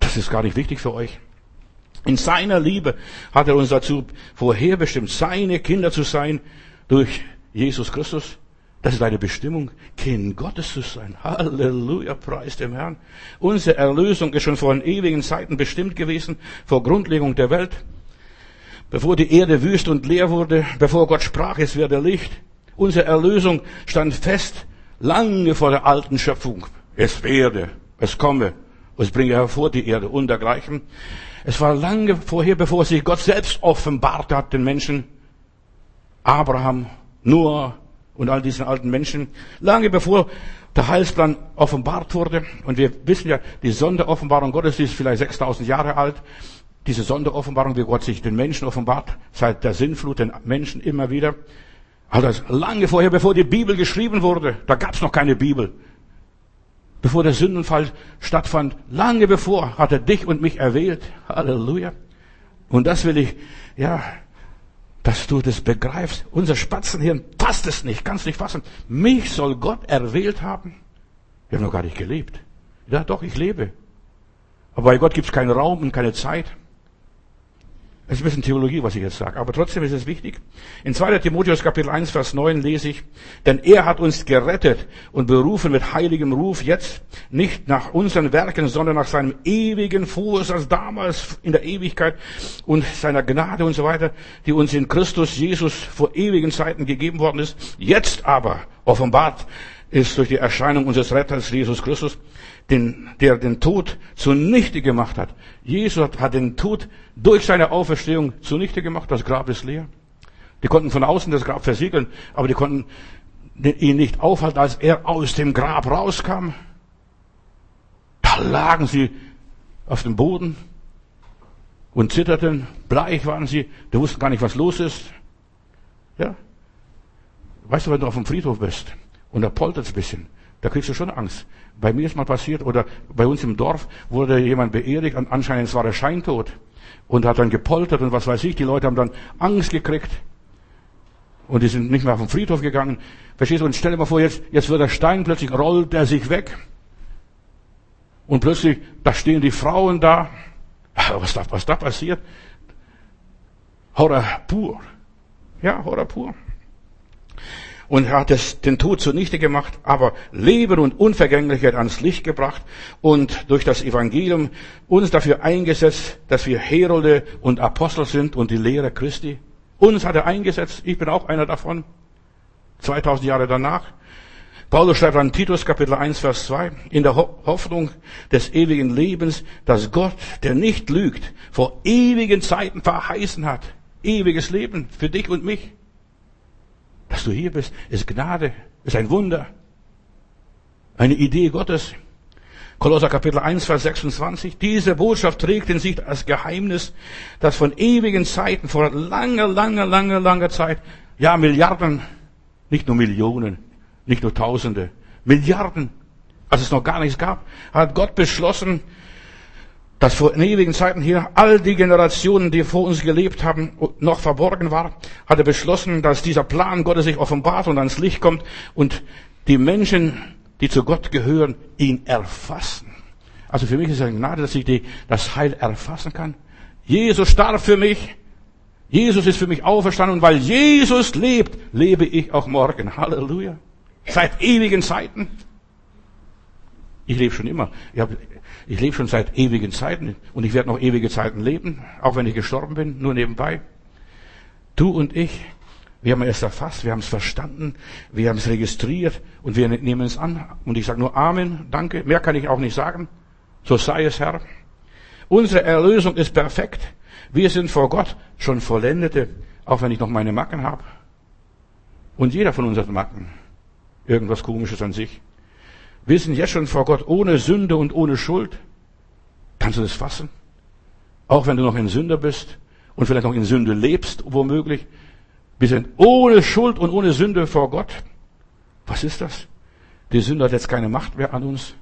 Das ist gar nicht wichtig für euch. In seiner Liebe hat er uns dazu vorherbestimmt, seine Kinder zu sein durch Jesus Christus. Das ist eine Bestimmung, Kind Gottes zu sein. Halleluja, preis dem Herrn. Unsere Erlösung ist schon vor ewigen Zeiten bestimmt gewesen, vor Grundlegung der Welt. Bevor die Erde wüst und leer wurde, bevor Gott sprach, es werde Licht, unsere Erlösung stand fest, lange vor der alten Schöpfung. Es werde, es komme, es bringe hervor die Erde und dergleichen. Es war lange vorher, bevor sich Gott selbst offenbart hat den Menschen. Abraham, Noah und all diesen alten Menschen. Lange bevor der Heilsplan offenbart wurde. Und wir wissen ja, die Sonderoffenbarung Gottes ist vielleicht 6000 Jahre alt diese Sonderoffenbarung, wie Gott sich den Menschen offenbart, seit der Sinnflut den Menschen immer wieder. Also lange vorher, bevor die Bibel geschrieben wurde, da gab es noch keine Bibel. Bevor der Sündenfall stattfand, lange bevor hat er dich und mich erwählt. Halleluja. Und das will ich, ja, dass du das begreifst. Unser Spatzenhirn passt es nicht, kannst nicht fassen. Mich soll Gott erwählt haben. Wir haben noch gar nicht gelebt. Ja, doch, ich lebe. Aber bei Gott gibt es keinen Raum und keine Zeit. Es ist ein bisschen Theologie, was ich jetzt sage, aber trotzdem ist es wichtig. In 2. Timotheus Kapitel 1, Vers 9 lese ich, denn er hat uns gerettet und berufen mit heiligem Ruf jetzt, nicht nach unseren Werken, sondern nach seinem ewigen Vorsatz damals in der Ewigkeit und seiner Gnade und so weiter, die uns in Christus Jesus vor ewigen Zeiten gegeben worden ist, jetzt aber offenbart ist durch die Erscheinung unseres Retters Jesus Christus, den, der den Tod zunichte gemacht hat. Jesus hat den Tod durch seine Auferstehung zunichte gemacht. Das Grab ist leer. Die konnten von außen das Grab versiegeln, aber die konnten ihn nicht aufhalten, als er aus dem Grab rauskam. Da lagen sie auf dem Boden und zitterten, bleich waren sie, die wussten gar nicht, was los ist. Ja? Weißt du, wenn du auf dem Friedhof bist und da poltert es ein bisschen, da kriegst du schon Angst. Bei mir ist mal passiert, oder bei uns im Dorf wurde jemand beerdigt, anscheinend war er scheintot und hat dann gepoltert und was weiß ich, die Leute haben dann Angst gekriegt und die sind nicht mehr auf den Friedhof gegangen. Verstehst du? Und stell dir mal vor, jetzt, jetzt wird der Stein, plötzlich rollt er sich weg. Und plötzlich, da stehen die Frauen da. Was da, was da passiert? Horror pur. Ja, Horror pur. Und hat es, den Tod zunichte gemacht, aber Leben und Unvergänglichkeit ans Licht gebracht und durch das Evangelium uns dafür eingesetzt, dass wir Herolde und Apostel sind und die Lehre Christi. Uns hat er eingesetzt. Ich bin auch einer davon. 2000 Jahre danach. Paulus schreibt an Titus Kapitel 1 Vers 2, in der Hoffnung des ewigen Lebens, dass Gott, der nicht lügt, vor ewigen Zeiten verheißen hat. Ewiges Leben für dich und mich. Dass du hier bist, ist Gnade, ist ein Wunder. Eine Idee Gottes. Kolosser Kapitel 1, Vers 26. Diese Botschaft trägt in sich das Geheimnis, dass von ewigen Zeiten, vor langer, langer, langer, langer Zeit, ja, Milliarden, nicht nur Millionen, nicht nur Tausende, Milliarden, als es noch gar nichts gab, hat Gott beschlossen, dass vor ewigen Zeiten hier all die Generationen, die vor uns gelebt haben, noch verborgen war, hat er beschlossen, dass dieser Plan Gottes sich offenbart und ans Licht kommt und die Menschen die zu Gott gehören, ihn erfassen. Also für mich ist es eine Gnade, dass ich die, das Heil erfassen kann. Jesus starb für mich. Jesus ist für mich auferstanden und weil Jesus lebt, lebe ich auch morgen. Halleluja. Seit ewigen Zeiten. Ich lebe schon immer. Ich, hab, ich lebe schon seit ewigen Zeiten und ich werde noch ewige Zeiten leben, auch wenn ich gestorben bin, nur nebenbei. Du und ich, wir haben es erfasst, wir haben es verstanden, wir haben es registriert und wir nehmen es an. Und ich sage nur Amen, danke. Mehr kann ich auch nicht sagen. So sei es, Herr. Unsere Erlösung ist perfekt. Wir sind vor Gott schon Vollendete, auch wenn ich noch meine Macken habe. Und jeder von uns hat Macken. Irgendwas Komisches an sich. Wir sind jetzt schon vor Gott ohne Sünde und ohne Schuld. Kannst du das fassen? Auch wenn du noch ein Sünder bist und vielleicht noch in Sünde lebst, womöglich, wir sind ohne Schuld und ohne Sünde vor Gott. Was ist das? Die Sünde hat jetzt keine Macht mehr an uns.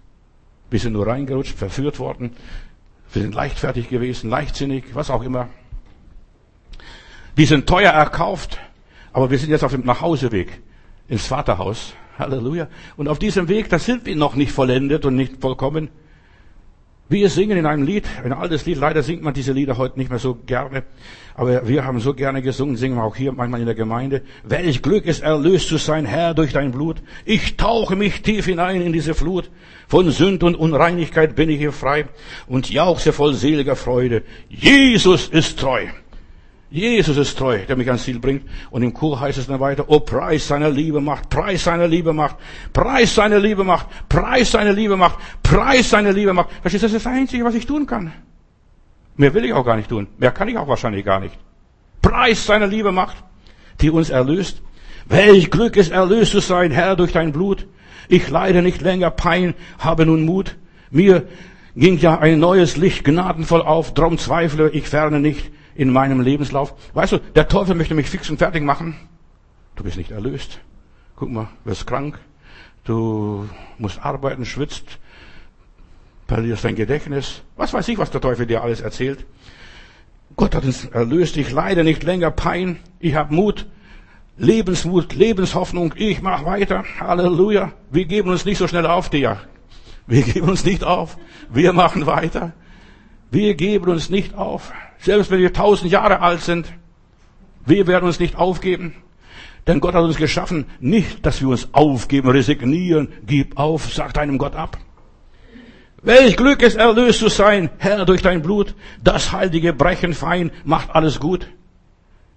Wir sind nur reingerutscht, verführt worden. Wir sind leichtfertig gewesen, leichtsinnig, was auch immer. Wir sind teuer erkauft, aber wir sind jetzt auf dem Nachhauseweg ins Vaterhaus. Halleluja. Und auf diesem Weg, da sind wir noch nicht vollendet und nicht vollkommen. Wir singen in einem Lied, ein altes Lied, leider singt man diese Lieder heute nicht mehr so gerne, aber wir haben so gerne gesungen, singen wir auch hier manchmal in der Gemeinde. Welch Glück ist erlöst zu sein, Herr, durch dein Blut. Ich tauche mich tief hinein in diese Flut. Von Sünd und Unreinigkeit bin ich hier frei und jauchze voll seliger Freude. Jesus ist treu. Jesus ist treu, der mich ans Ziel bringt. Und im Chor heißt es dann weiter, oh Preis seiner Liebe macht, Preis seiner Liebe macht, Preis seiner Liebe macht, Preis seiner Liebe macht, Preis seiner Liebe macht. Das ist das Einzige, was ich tun kann. Mehr will ich auch gar nicht tun. Mehr kann ich auch wahrscheinlich gar nicht. Preis seiner Liebe macht, die uns erlöst. Welch Glück ist erlöst zu sein, Herr, durch dein Blut. Ich leide nicht länger Pein, habe nun Mut. Mir ging ja ein neues Licht gnadenvoll auf, drum zweifle ich ferne nicht in meinem Lebenslauf. Weißt du, der Teufel möchte mich fix und fertig machen. Du bist nicht erlöst. Guck mal, wirst krank. Du musst arbeiten, schwitzt, verlierst dein Gedächtnis. Was weiß ich, was der Teufel dir alles erzählt. Gott hat uns erlöst. Ich leide nicht länger Pein. Ich habe Mut. Lebensmut, Lebenshoffnung. Ich mache weiter. Halleluja. Wir geben uns nicht so schnell auf, dir. Wir geben uns nicht auf. Wir machen weiter. Wir geben uns nicht auf. Selbst wenn wir tausend Jahre alt sind, wir werden uns nicht aufgeben. Denn Gott hat uns geschaffen, nicht, dass wir uns aufgeben, resignieren, gib auf, sag deinem Gott ab. Welch Glück ist erlöst zu sein, Herr, durch dein Blut, das heilige Brechen fein macht alles gut.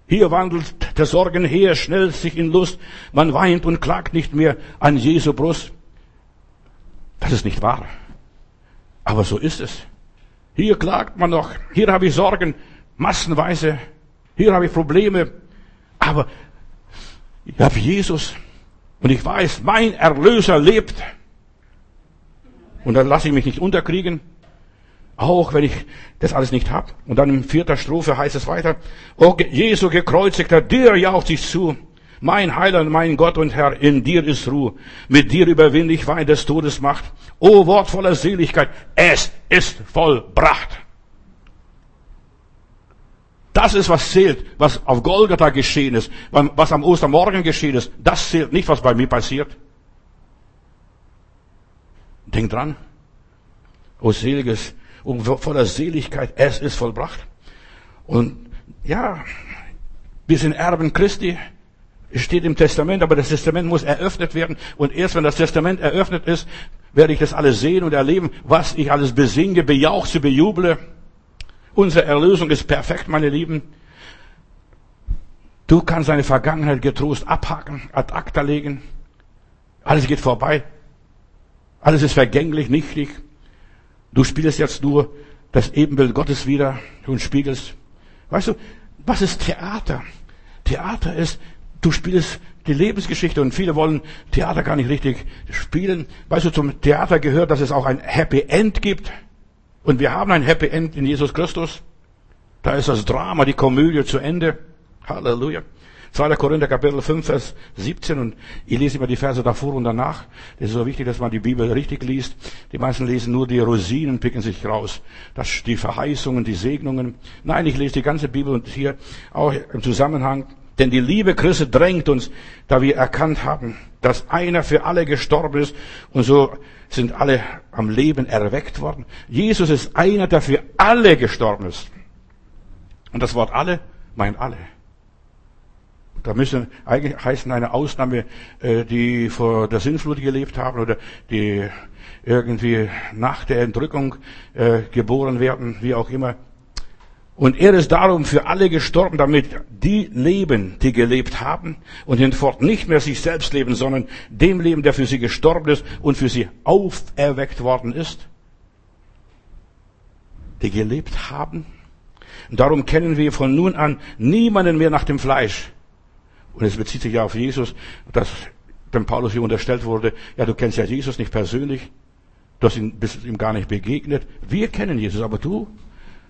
Hier wandelt der Sorgen her, schnell sich in Lust. Man weint und klagt nicht mehr an Jesu Brust. Das ist nicht wahr. Aber so ist es. Hier klagt man noch. Hier habe ich Sorgen, massenweise. Hier habe ich Probleme. Aber ich habe Jesus. Und ich weiß, mein Erlöser lebt. Und dann lasse ich mich nicht unterkriegen. Auch wenn ich das alles nicht habe. Und dann im vierter Strophe heißt es weiter. O Jesu gekreuzigter, dir jaucht sich zu. Mein Heiland, mein Gott und Herr, in dir ist Ruhe. Mit dir überwinde ich Wein des Todes Macht. O Wort voller Seligkeit, es ist vollbracht. Das ist, was zählt, was auf Golgatha geschehen ist, was am Ostermorgen geschehen ist. Das zählt nicht, was bei mir passiert. Denk dran. O seliges, und voller Seligkeit, es ist vollbracht. Und ja, wir sind Erben Christi. Steht im Testament, aber das Testament muss eröffnet werden. Und erst wenn das Testament eröffnet ist, werde ich das alles sehen und erleben, was ich alles besinge, bejauchze, bejuble. Unsere Erlösung ist perfekt, meine Lieben. Du kannst deine Vergangenheit getrost abhaken, ad acta legen. Alles geht vorbei. Alles ist vergänglich, nichtig. Du spielst jetzt nur das Ebenbild Gottes wieder und spiegelst. Weißt du, was ist Theater? Theater ist, du spielst die Lebensgeschichte und viele wollen Theater gar nicht richtig spielen. Weißt du, zum Theater gehört, dass es auch ein Happy End gibt. Und wir haben ein Happy End in Jesus Christus. Da ist das Drama, die Komödie zu Ende. Halleluja. 2. Korinther Kapitel 5, Vers 17 und ich lese immer die Verse davor und danach. Das ist so wichtig, dass man die Bibel richtig liest. Die meisten lesen nur die Rosinen, picken sich raus. Das, die Verheißungen, die Segnungen. Nein, ich lese die ganze Bibel und hier auch im Zusammenhang. Denn die Liebe Christi drängt uns, da wir erkannt haben, dass einer für alle gestorben ist und so sind alle am Leben erweckt worden. Jesus ist einer, der für alle gestorben ist. Und das Wort alle meint alle. Da müssen eigentlich heißen eine Ausnahme, äh, die vor der Sinnflut gelebt haben oder die irgendwie nach der Entrückung äh, geboren werden, wie auch immer. Und er ist darum für alle gestorben, damit die leben, die gelebt haben und hinfort nicht mehr sich selbst leben, sondern dem Leben, der für sie gestorben ist und für sie auferweckt worden ist. Die gelebt haben. Und darum kennen wir von nun an niemanden mehr nach dem Fleisch. Und es bezieht sich ja auf Jesus, dass dem Paulus hier unterstellt wurde, ja, du kennst ja Jesus nicht persönlich, du hast ihn, bist ihm gar nicht begegnet. Wir kennen Jesus, aber du,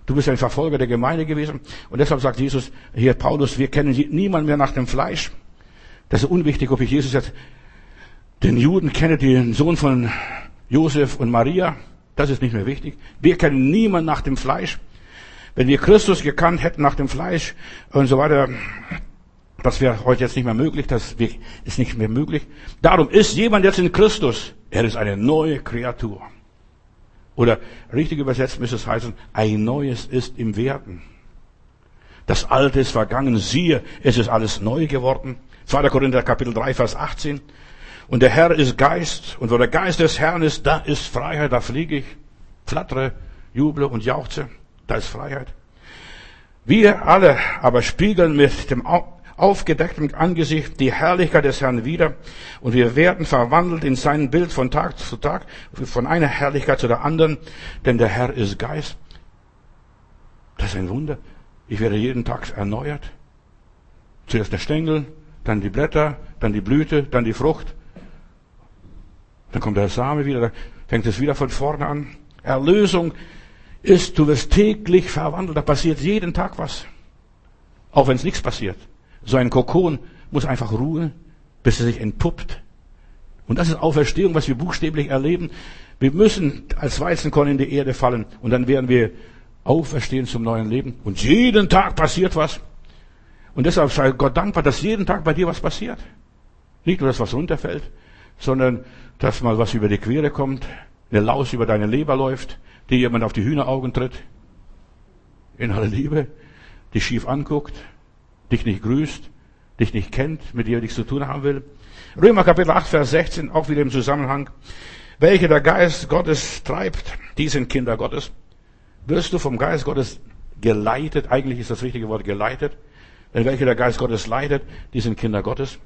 du bist ein Verfolger der Gemeinde gewesen. Und deshalb sagt Jesus, hier Paulus, wir kennen niemand mehr nach dem Fleisch. Das ist unwichtig, ob ich Jesus jetzt den Juden kenne, den Sohn von Josef und Maria. Das ist nicht mehr wichtig. Wir kennen niemand nach dem Fleisch. Wenn wir Christus gekannt hätten nach dem Fleisch und so weiter, das wäre heute jetzt nicht mehr möglich, das ist nicht mehr möglich. Darum ist jemand jetzt in Christus, er ist eine neue Kreatur. Oder richtig übersetzt müsste es heißen, ein neues ist im Werden. Das Alte ist vergangen, siehe, es ist alles neu geworden. 2. Korinther Kapitel 3, Vers 18. Und der Herr ist Geist, und wo der Geist des Herrn ist, da ist Freiheit, da fliege ich, flattere, juble und jauchze, da ist Freiheit. Wir alle aber spiegeln mit dem aufgedecktem Angesicht die Herrlichkeit des Herrn wieder und wir werden verwandelt in sein Bild von Tag zu Tag, von einer Herrlichkeit zu der anderen, denn der Herr ist Geist. Das ist ein Wunder. Ich werde jeden Tag erneuert. Zuerst der Stängel, dann die Blätter, dann die Blüte, dann die Frucht. Dann kommt der Same wieder, da fängt es wieder von vorne an. Erlösung ist, du wirst täglich verwandelt, da passiert jeden Tag was. Auch wenn es nichts passiert. So ein Kokon muss einfach ruhen, bis er sich entpuppt. Und das ist Auferstehung, was wir buchstäblich erleben. Wir müssen als Weizenkorn in die Erde fallen und dann werden wir auferstehen zum neuen Leben. Und jeden Tag passiert was. Und deshalb sei Gott dankbar, dass jeden Tag bei dir was passiert. Nicht nur, dass was runterfällt, sondern dass mal was über die Quere kommt, eine Laus über deine Leber läuft, dir jemand auf die Hühneraugen tritt, in aller Liebe, dich schief anguckt, dich nicht grüßt, dich nicht kennt, mit dir nichts zu tun haben will. Römer Kapitel 8, Vers 16, auch wieder im Zusammenhang. Welche der Geist Gottes treibt, die sind Kinder Gottes. Wirst du vom Geist Gottes geleitet, eigentlich ist das richtige Wort geleitet. Denn welche der Geist Gottes leidet, die sind Kinder Gottes.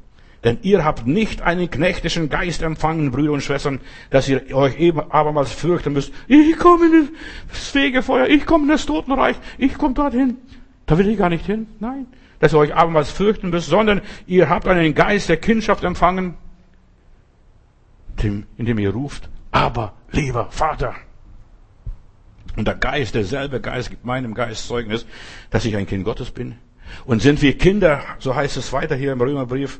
Denn ihr habt nicht einen knechtischen Geist empfangen, Brüder und Schwestern, dass ihr euch eben abermals fürchten müsst. Ich komme in das Fegefeuer, ich komme in das Totenreich, ich komme dorthin. Da will ich gar nicht hin. Nein. Dass ihr euch abermals fürchten müsst, sondern ihr habt einen Geist der Kindschaft empfangen, indem ihr ruft, aber lieber Vater. Und der Geist, derselbe Geist gibt meinem Geist Zeugnis, dass ich ein Kind Gottes bin. Und sind wir Kinder, so heißt es weiter hier im Römerbrief,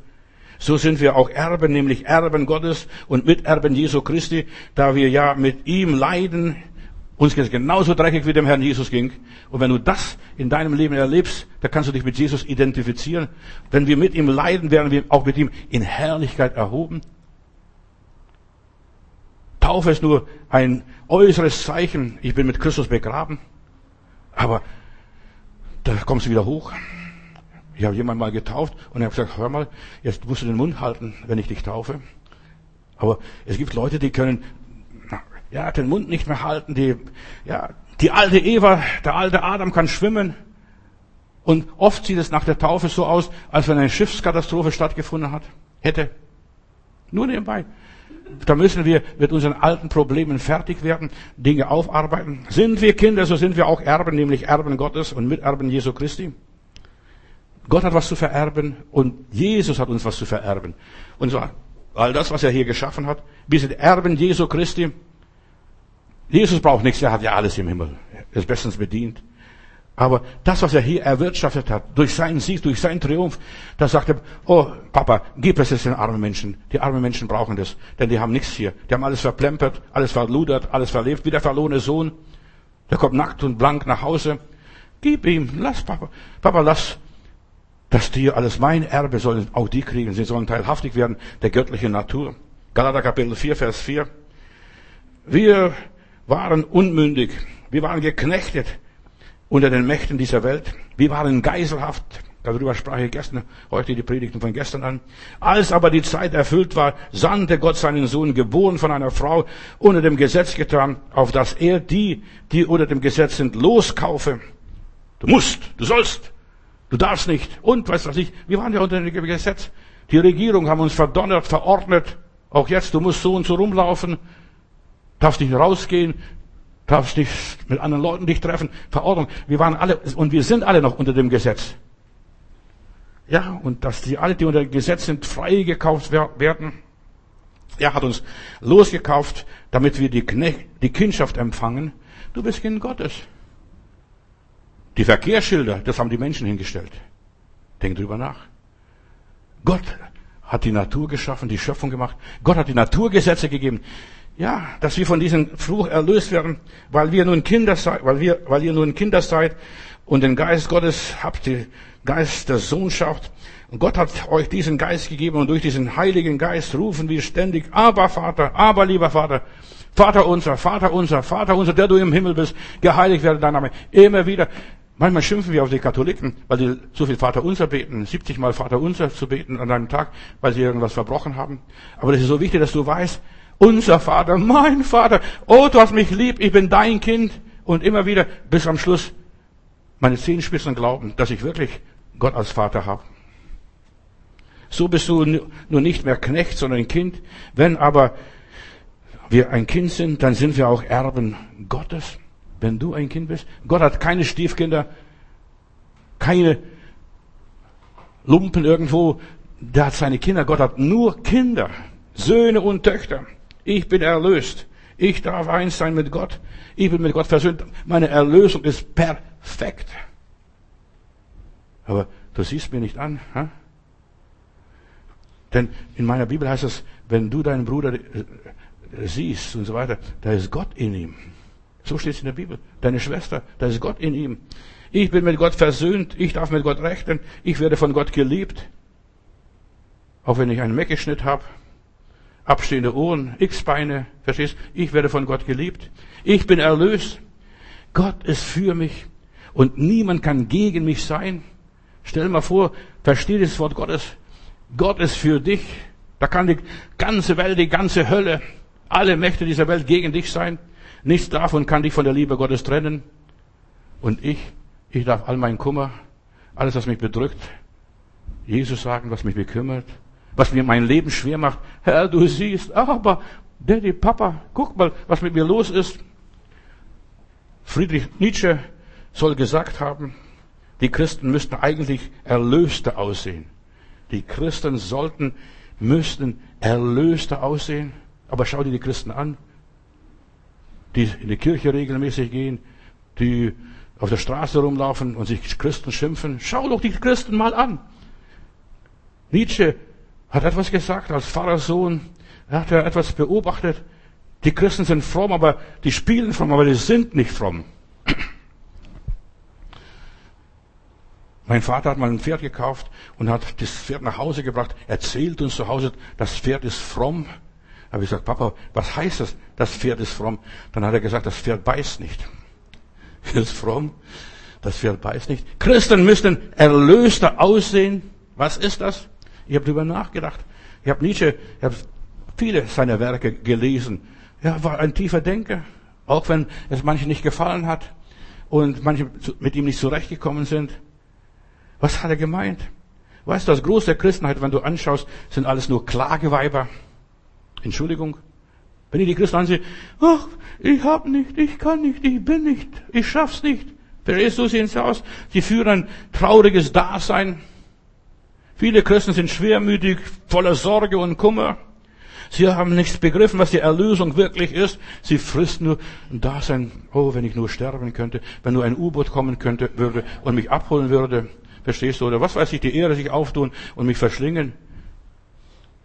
so sind wir auch Erben, nämlich Erben Gottes und Miterben Jesu Christi, da wir ja mit ihm leiden. Uns geht es genauso dreckig wie dem Herrn Jesus ging. Und wenn du das in deinem Leben erlebst, dann kannst du dich mit Jesus identifizieren. Wenn wir mit ihm leiden, werden wir auch mit ihm in Herrlichkeit erhoben. Taufe ist nur ein äußeres Zeichen. Ich bin mit Christus begraben. Aber da kommst du wieder hoch. Ich habe jemand mal getauft und er hat gesagt, hör mal, jetzt musst du den Mund halten, wenn ich dich taufe. Aber es gibt Leute, die können ja den Mund nicht mehr halten. Die, ja, die alte Eva, der alte Adam kann schwimmen. Und oft sieht es nach der Taufe so aus, als wenn eine Schiffskatastrophe stattgefunden hat, hätte. Nur nebenbei. Da müssen wir mit unseren alten Problemen fertig werden, Dinge aufarbeiten. Sind wir Kinder, so sind wir auch Erben, nämlich Erben Gottes und Miterben Jesu Christi. Gott hat was zu vererben und Jesus hat uns was zu vererben. Und zwar all das, was er hier geschaffen hat. Wir sind Erben Jesu Christi. Jesus braucht nichts, er hat ja alles im Himmel. Er ist bestens bedient. Aber das, was er hier erwirtschaftet hat, durch seinen Sieg, durch seinen Triumph, da sagt er, oh Papa, gib es jetzt den armen Menschen. Die armen Menschen brauchen das, denn die haben nichts hier. Die haben alles verplempert, alles verludert, alles verlebt, wie der verlorene Sohn. Der kommt nackt und blank nach Hause. Gib ihm, lass Papa, Papa, lass, dass die alles mein Erbe sollen, auch die kriegen. Sie sollen teilhaftig werden der göttlichen Natur. Galater Kapitel 4, Vers 4. Wir waren unmündig. Wir waren geknechtet unter den Mächten dieser Welt. Wir waren geiselhaft. Darüber sprach ich gestern, heute die Predigten von gestern an. Als aber die Zeit erfüllt war, sandte Gott seinen Sohn, geboren von einer Frau, unter dem Gesetz getan, auf dass er die, die unter dem Gesetz sind, loskaufe. Du musst, du sollst, Du darfst nicht. Und, weißt du was ich, wir waren ja unter dem Gesetz. Die Regierung haben uns verdonnert, verordnet. Auch jetzt, du musst so und so rumlaufen. Darfst nicht rausgehen. Darfst nicht mit anderen Leuten dich treffen. Verordnung. Wir waren alle, und wir sind alle noch unter dem Gesetz. Ja, und dass die alle, die unter dem Gesetz sind, freigekauft werden. Er hat uns losgekauft, damit wir die, Knecht, die Kindschaft empfangen. Du bist Kind Gottes. Die Verkehrsschilder, das haben die Menschen hingestellt. Denk drüber nach. Gott hat die Natur geschaffen, die Schöpfung gemacht. Gott hat die Naturgesetze gegeben. Ja, dass wir von diesem Fluch erlöst werden, weil wir nun Kinder seid, weil wir, weil ihr nun Kinder seid und den Geist Gottes habt, den Geist der Sohnschaft. Und Gott hat euch diesen Geist gegeben und durch diesen Heiligen Geist rufen wir ständig, aber Vater, aber lieber Vater, Vater unser, Vater unser, Vater unser, der du im Himmel bist, geheiligt werde dein Name. Immer wieder. Manchmal schimpfen wir auf die Katholiken, weil sie so viel Vater unser beten, 70 Mal Vater unser zu beten an einem Tag, weil sie irgendwas verbrochen haben. Aber das ist so wichtig, dass du weißt, unser Vater, mein Vater, oh, du hast mich lieb, ich bin dein Kind. Und immer wieder bis am Schluss meine Zehenspitzen glauben, dass ich wirklich Gott als Vater habe. So bist du nur nicht mehr Knecht, sondern ein Kind. Wenn aber wir ein Kind sind, dann sind wir auch Erben Gottes. Wenn du ein Kind bist, Gott hat keine Stiefkinder, keine Lumpen irgendwo, der hat seine Kinder, Gott hat nur Kinder, Söhne und Töchter. Ich bin erlöst. Ich darf eins sein mit Gott. Ich bin mit Gott versöhnt. Meine Erlösung ist perfekt. Aber du siehst mir nicht an. Ha? Denn in meiner Bibel heißt es, wenn du deinen Bruder äh, siehst und so weiter, da ist Gott in ihm. So steht es in der Bibel. Deine Schwester, da ist Gott in ihm. Ich bin mit Gott versöhnt, ich darf mit Gott rechnen, ich werde von Gott geliebt. Auch wenn ich einen Meckeschnitt habe, abstehende Ohren, X-Beine, verstehst? Ich werde von Gott geliebt. Ich bin erlöst. Gott ist für mich und niemand kann gegen mich sein. Stell mal vor, versteh das Wort Gottes. Gott ist für dich. Da kann die ganze Welt, die ganze Hölle, alle Mächte dieser Welt gegen dich sein. Nichts davon kann dich von der Liebe Gottes trennen. Und ich, ich darf all meinen Kummer, alles, was mich bedrückt, Jesus sagen, was mich bekümmert, was mir mein Leben schwer macht. Herr, du siehst, aber Daddy, Papa, guck mal, was mit mir los ist. Friedrich Nietzsche soll gesagt haben, die Christen müssten eigentlich Erlöste aussehen. Die Christen sollten, müssten Erlöste aussehen. Aber schau dir die Christen an, die in die Kirche regelmäßig gehen, die auf der Straße rumlaufen und sich Christen schimpfen. Schau doch die Christen mal an. Nietzsche hat etwas gesagt als Pfarrersohn. Er hat ja etwas beobachtet. Die Christen sind fromm, aber die spielen fromm, aber die sind nicht fromm. Mein Vater hat mal ein Pferd gekauft und hat das Pferd nach Hause gebracht, erzählt uns zu Hause, das Pferd ist fromm. Habe ich gesagt, Papa, was heißt das? Das Pferd ist fromm. Dann hat er gesagt, das Pferd beißt nicht. <laughs> Ist fromm. Das Pferd beißt nicht. Christen müssten erlöster aussehen. Was ist das? Ich habe darüber nachgedacht. Ich habe Nietzsche, ich habe viele seiner Werke gelesen. Er war ein tiefer Denker, auch wenn es manchen nicht gefallen hat und manche mit ihm nicht zurechtgekommen sind. Was hat er gemeint? Weißt du, das Große Christenheit, wenn du anschaust, sind alles nur Klageweiber. Entschuldigung. Wenn ich die Christen ansehe, ach, ich hab nicht, ich kann nicht, ich bin nicht, ich schaff's nicht. Verstehst du, sehen sie aus? Sie führen ein trauriges Dasein. Viele Christen sind schwermütig, voller Sorge und Kummer. Sie haben nichts begriffen, was die Erlösung wirklich ist. Sie fristen nur ein Dasein. Oh, wenn ich nur sterben könnte, wenn nur ein U-Boot kommen könnte, würde und mich abholen würde. Verstehst du? Oder was weiß ich, die Ehre sich auftun und mich verschlingen.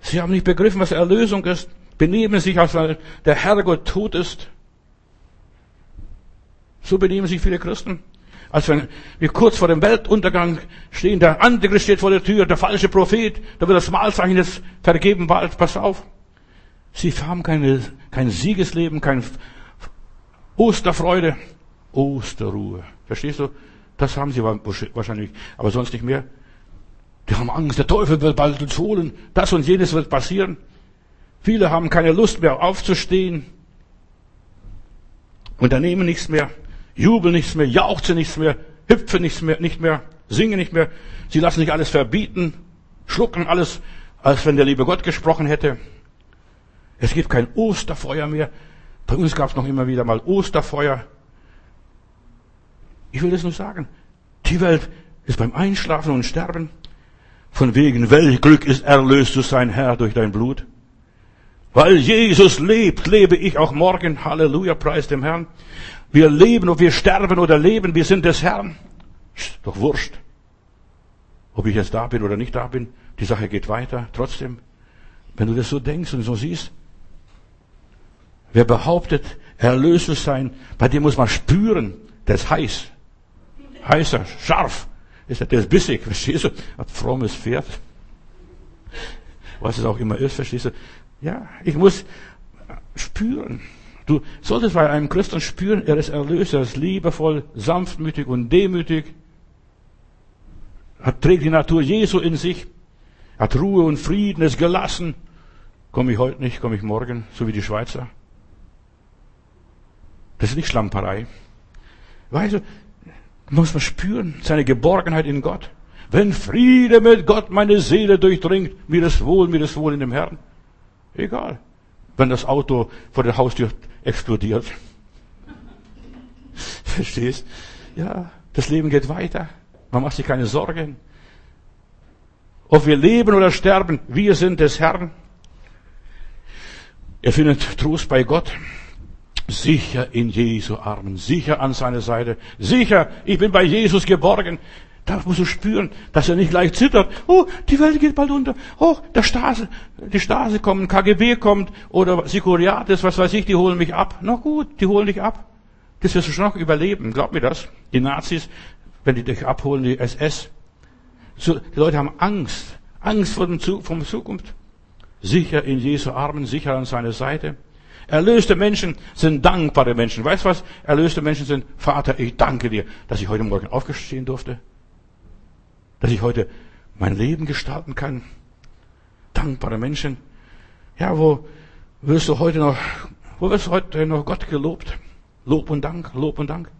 Sie haben nicht begriffen, was Erlösung ist. Benehmen sich, als wenn der Herrgott tot ist. So benehmen sich viele Christen. Als wenn wir kurz vor dem Weltuntergang stehen, der Antichrist steht vor der Tür, der falsche Prophet, da wird das Mahlzeichen jetzt vergeben bald, pass auf. Sie haben keine, kein Siegesleben, keine Osterfreude, Osterruhe. Verstehst du? Das haben sie wahrscheinlich, aber sonst nicht mehr. Die haben Angst, der Teufel wird bald uns holen, das und jenes wird passieren. Viele haben keine Lust mehr aufzustehen, unternehmen nichts mehr, jubeln nichts mehr, jauchzen nichts mehr, hüpfen nichts mehr, nicht mehr, singen nicht mehr. Sie lassen sich alles verbieten, schlucken alles, als wenn der liebe Gott gesprochen hätte. Es gibt kein Osterfeuer mehr. Bei uns gab es noch immer wieder mal Osterfeuer. Ich will das nur sagen. Die Welt ist beim Einschlafen und Sterben. Von wegen, welch Glück ist erlöst zu sein, Herr, durch dein Blut. Weil Jesus lebt, lebe ich auch morgen. Halleluja, preis dem Herrn. Wir leben, ob wir sterben oder leben, wir sind des Herrn. Ist doch wurscht. Ob ich jetzt da bin oder nicht da bin, die Sache geht weiter. Trotzdem, wenn du das so denkst und so siehst, wer behauptet, erlöst zu sein, bei dem muss man spüren, der ist heiß. Heißer, scharf. Der ist bissig, verstehst du? Ein frommes Pferd. Was es auch immer ist, verstehst du? Ja, ich muss spüren. Du solltest bei einem Christen spüren, er ist erlöst, er ist liebevoll, sanftmütig und demütig. Er trägt die Natur Jesu in sich, hat Ruhe und Frieden, ist gelassen. Komme ich heute nicht, komme ich morgen, so wie die Schweizer. Das ist nicht Schlamperei. Weißt du, muss man spüren, seine Geborgenheit in Gott. Wenn Friede mit Gott meine Seele durchdringt, mir ist wohl, mir ist wohl in dem Herrn. Egal. Wenn das Auto vor der Haustür explodiert. Verstehst? Ja, das Leben geht weiter. Man macht sich keine Sorgen. Ob wir leben oder sterben, wir sind des Herrn. Er findet Trost bei Gott. Sicher in Jesu Armen, sicher an seiner Seite, sicher, ich bin bei Jesus geborgen. Da musst du spüren, dass er nicht gleich zittert. Oh, die Welt geht bald unter. Oh, der Stase, die Stase kommt, KGB kommt oder Sikuriatis, was weiß ich, die holen mich ab. Na gut, die holen dich ab. Das wirst du schon noch überleben. Glaub mir das. Die Nazis, wenn die dich abholen, die SS. So, die Leute haben Angst. Angst vor dem vom Zukunft. Sicher in Jesu Armen, sicher an seiner Seite. Erlöste Menschen sind dankbare Menschen. Weißt du was? Erlöste Menschen sind, Vater, ich danke dir, dass ich heute Morgen aufgestehen durfte. Dass ich heute mein Leben gestalten kann. Dankbare Menschen. Ja, wo wirst du heute noch, wo wirst du heute noch Gott gelobt? Lob und Dank, Lob und Dank.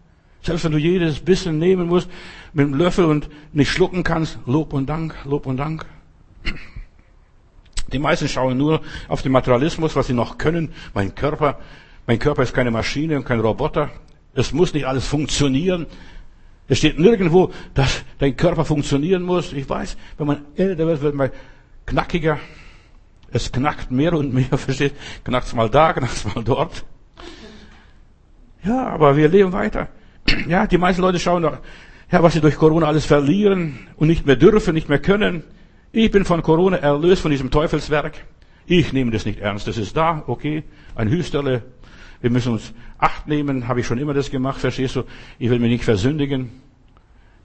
Selbst wenn du jedes bisschen nehmen musst mit dem Löffel und nicht schlucken kannst, Lob und Dank, Lob und Dank. Die meisten schauen nur auf den Materialismus, was sie noch können. Mein Körper, mein Körper ist keine Maschine und kein Roboter. Es muss nicht alles funktionieren. Es steht nirgendwo, dass dein Körper funktionieren muss. Ich weiß, wenn man älter wird, wird man knackiger. Es knackt mehr und mehr, <laughs> versteht? Knackt's mal da, knackt's mal dort. Ja, aber wir leben weiter. <clears throat> Ja, die meisten Leute schauen doch, ja, was sie durch Corona alles verlieren und nicht mehr dürfen, nicht mehr können. Ich bin von Corona erlöst, von diesem Teufelswerk. Ich nehme das nicht ernst. Das ist da, okay, ein Hüsterle. Wir müssen uns Acht nehmen, habe ich schon immer das gemacht, verstehst du? Ich will mich nicht versündigen.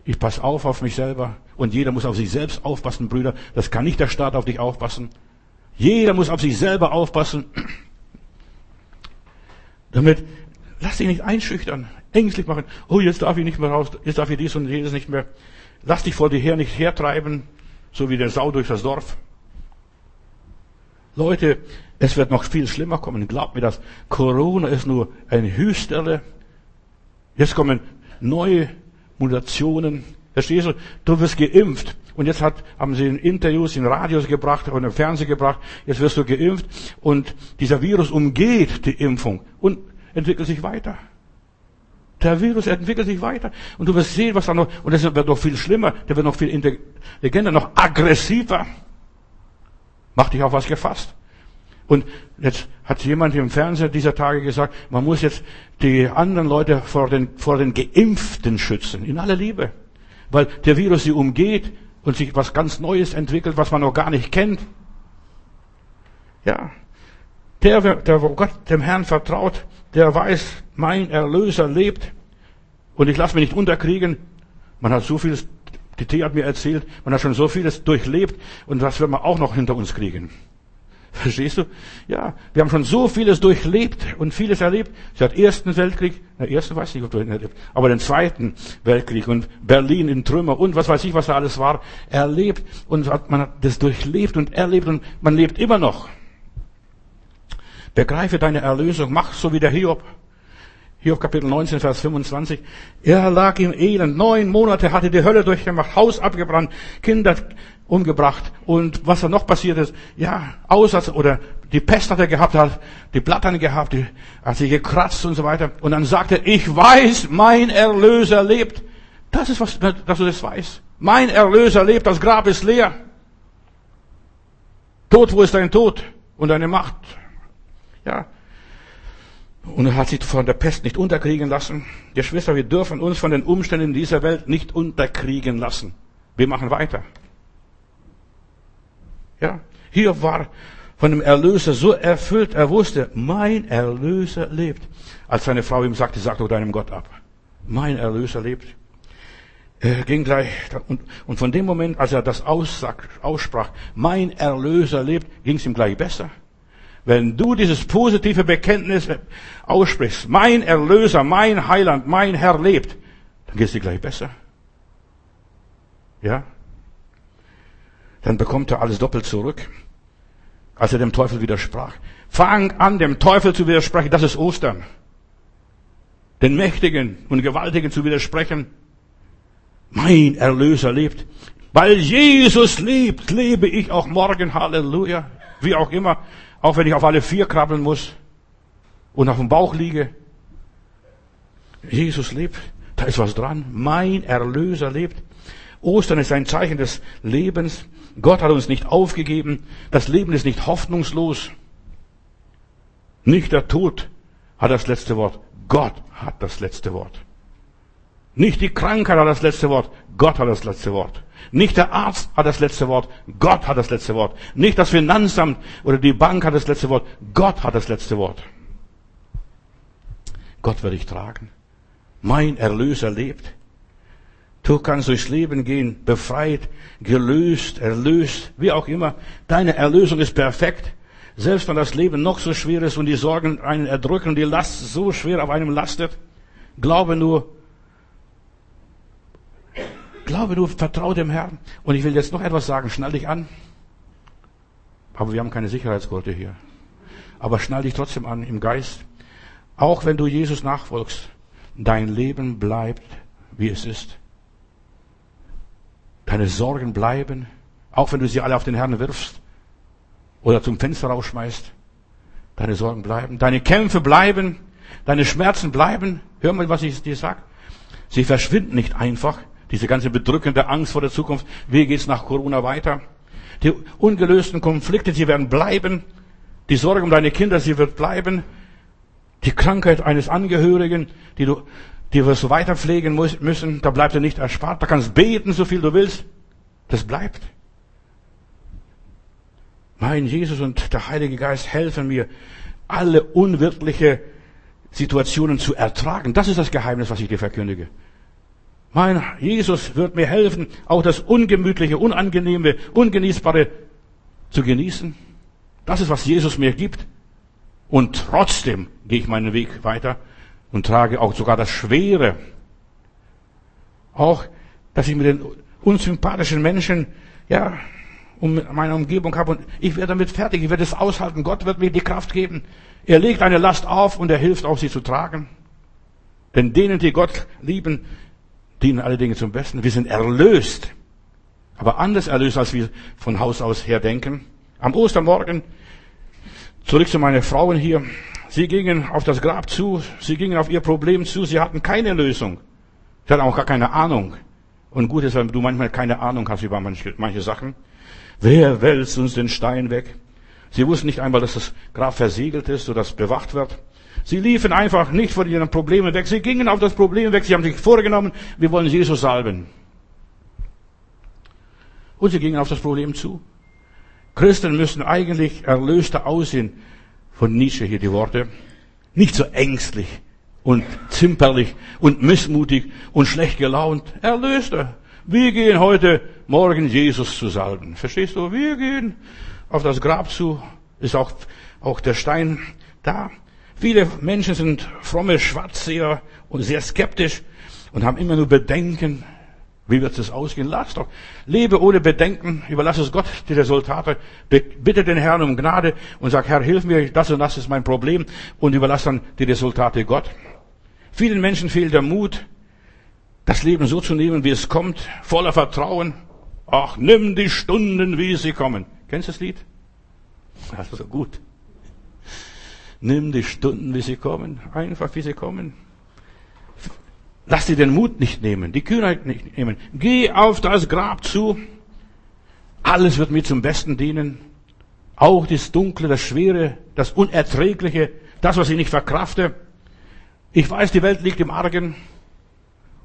Ich passe auf auf mich selber. Und jeder muss auf sich selbst aufpassen, Brüder. Das kann nicht der Staat auf dich aufpassen. Jeder muss auf sich selber aufpassen. <clears throat> Damit, lass dich nicht einschüchtern, ängstlich machen. Oh, jetzt darf ich nicht mehr raus, jetzt darf ich dies und jedes nicht mehr. Lass dich vor dir her nicht hertreiben, so wie der Sau durch das Dorf. Leute, es wird noch viel schlimmer kommen. Glaubt mir das. Corona ist nur ein Hüsterle. Jetzt kommen neue Mutationen. Verstehst du? Du wirst geimpft. Und jetzt hat, haben sie in Interviews, in Radios gebracht und im Fernsehen gebracht. Jetzt wirst du geimpft. Und dieser Virus umgeht die Impfung und entwickelt sich weiter. Der Virus entwickelt sich weiter. Und du wirst sehen, was da noch, und das wird noch viel schlimmer. Der wird noch viel intelligenter, noch aggressiver. Mach dich auf was gefasst. Und jetzt hat jemand im Fernsehen dieser Tage gesagt, man muss jetzt die anderen Leute vor den, vor den Geimpften schützen. In aller Liebe. Weil der Virus sie umgeht und sich was ganz Neues entwickelt, was man noch gar nicht kennt. Ja. Der, der Gott dem Herrn vertraut, der weiß, mein Erlöser lebt und ich lasse mich nicht unterkriegen. Man hat so vieles, die T hat mir erzählt, man hat schon so vieles durchlebt und das wird man auch noch hinter uns kriegen. Verstehst du? Ja, wir haben schon so vieles durchlebt und vieles erlebt. Seit ersten Weltkrieg, der ersten weiß ich nicht, ob du ihn erlebt, aber den zweiten Weltkrieg und Berlin in Trümmer und was weiß ich, was da alles war, erlebt und man hat das durchlebt und erlebt und man lebt immer noch. Begreife deine Erlösung, mach so wie der Hiob. Hiob Kapitel 19, Vers 25. Er lag im Elend. Neun Monate hatte die Hölle durchgemacht, Haus abgebrannt, Kinder umgebracht. Und was da noch passiert ist, ja, Aussatz oder die Pest hat er gehabt, hat die Blattern gehabt, die, hat sich gekratzt und so weiter. Und dann sagte er, ich weiß, mein Erlöser lebt. Das ist was, dass du das weißt. Mein Erlöser lebt, das Grab ist leer. Tod, wo ist dein Tod und deine Macht? Ja, und er hat sich von der Pest nicht unterkriegen lassen. Geschwister, wir dürfen uns von den Umständen dieser Welt nicht unterkriegen lassen. Wir machen weiter. Ja, hier war von dem Erlöser so erfüllt, er wusste, mein Erlöser lebt. Als seine Frau ihm sagte, sag doch deinem Gott ab. Mein Erlöser lebt. Er ging gleich, und, und von dem Moment, als er das aussprach, mein Erlöser lebt, ging es ihm gleich besser. Wenn du dieses positive Bekenntnis aussprichst, mein Erlöser, mein Heiland, mein Herr lebt, dann geht es dir gleich besser. Ja? Dann bekommt er alles doppelt zurück, als er dem Teufel widersprach. Fang an, dem Teufel zu widersprechen, das ist Ostern. Den Mächtigen und Gewaltigen zu widersprechen. Mein Erlöser lebt. Weil Jesus lebt, lebe ich auch morgen. Halleluja. Wie auch immer. Auch wenn ich auf alle vier krabbeln muss und auf dem Bauch liege. Jesus lebt. Da ist was dran. Mein Erlöser lebt. Ostern ist ein Zeichen des Lebens. Gott hat uns nicht aufgegeben. Das Leben ist nicht hoffnungslos. Nicht der Tod hat das letzte Wort. Gott hat das letzte Wort. Nicht die Krankheit hat das letzte Wort. Gott hat das letzte Wort. Nicht der Arzt hat das letzte Wort, Gott hat das letzte Wort. Nicht das Finanzamt oder die Bank hat das letzte Wort, Gott hat das letzte Wort. Gott wird dich tragen. Mein Erlöser lebt. Du kannst durchs Leben gehen, befreit, gelöst, erlöst, wie auch immer. Deine Erlösung ist perfekt. Selbst wenn das Leben noch so schwer ist und die Sorgen einen erdrücken die Last so schwer auf einem lastet, glaube nur, Glaube nur, vertraue dem Herrn. Und ich will jetzt noch etwas sagen. Schnall dich an. Aber wir haben keine Sicherheitsgurte hier. Aber schnall dich trotzdem an im Geist. Auch wenn du Jesus nachfolgst, dein Leben bleibt, wie es ist. Deine Sorgen bleiben, auch wenn du sie alle auf den Herrn wirfst oder zum Fenster rausschmeißt. Deine Sorgen bleiben, deine Kämpfe bleiben, deine Schmerzen bleiben. Hör mal, was ich dir sag. Sie verschwinden nicht einfach. Diese ganze bedrückende Angst vor der Zukunft. Wie geht's nach Corona weiter? Die ungelösten Konflikte, sie werden bleiben. Die Sorge um deine Kinder, sie wird bleiben. Die Krankheit eines Angehörigen, die du, die wirst du weiter pflegen müssen, da bleibt dir nicht erspart. Da kannst beten, so viel du willst. Das bleibt. Mein Jesus und der Heilige Geist helfen mir, alle unwirtliche Situationen zu ertragen. Das ist das Geheimnis, was ich dir verkündige. Mein Jesus wird mir helfen, auch das Ungemütliche, Unangenehme, Ungenießbare zu genießen. Das ist, was Jesus mir gibt. Und trotzdem gehe ich meinen Weg weiter und trage auch sogar das Schwere. Auch, dass ich mit den unsympathischen Menschen, ja, um meine Umgebung habe und ich werde damit fertig, ich werde es aushalten. Gott wird mir die Kraft geben. Er legt eine Last auf und er hilft auch, sie zu tragen. Denn denen, die Gott lieben, dienen alle Dinge zum Besten. Wir sind erlöst. Aber anders erlöst, als wir von Haus aus her denken. Am Ostermorgen, zurück zu meinen Frauen hier. Sie gingen auf das Grab zu. Sie gingen auf ihr Problem zu. Sie hatten keine Lösung. Sie hatten auch gar keine Ahnung. Und gut ist, wenn du manchmal keine Ahnung hast über manche, manche Sachen. Wer wälzt uns den Stein weg? Sie wussten nicht einmal, dass das Grab versiegelt ist oder dass bewacht wird. Sie liefen einfach nicht von ihren Problemen weg. Sie gingen auf das Problem weg. Sie haben sich vorgenommen, wir wollen Jesus salben. Und sie gingen auf das Problem zu. Christen müssen eigentlich erlöster aussehen. Von Nietzsche hier die Worte. Nicht so ängstlich und zimperlich und missmutig und schlecht gelaunt. Erlöster. Wir gehen heute Morgen Jesus zu salben. Verstehst du? Wir gehen auf das Grab zu. Ist auch, auch der Stein da. Viele Menschen sind fromme Schwarzseher und sehr skeptisch und haben immer nur Bedenken. Wie wird es ausgehen? Lass doch. Lebe ohne Bedenken. Überlass es Gott die Resultate. Bitte den Herrn um Gnade und sag, Herr, hilf mir, das und das ist mein Problem und überlass dann die Resultate Gott. Vielen Menschen fehlt der Mut, das Leben so zu nehmen, wie es kommt, voller Vertrauen. Ach, nimm die Stunden, wie sie kommen. Kennst du das Lied? Das ist so gut. Nimm die Stunden, wie sie kommen. Einfach, wie sie kommen. Lass dir den Mut nicht nehmen, die Kühnheit nicht nehmen. Geh auf das Grab zu. Alles wird mir zum Besten dienen. Auch das Dunkle, das Schwere, das Unerträgliche, das, was ich nicht verkrafte. Ich weiß, die Welt liegt im Argen.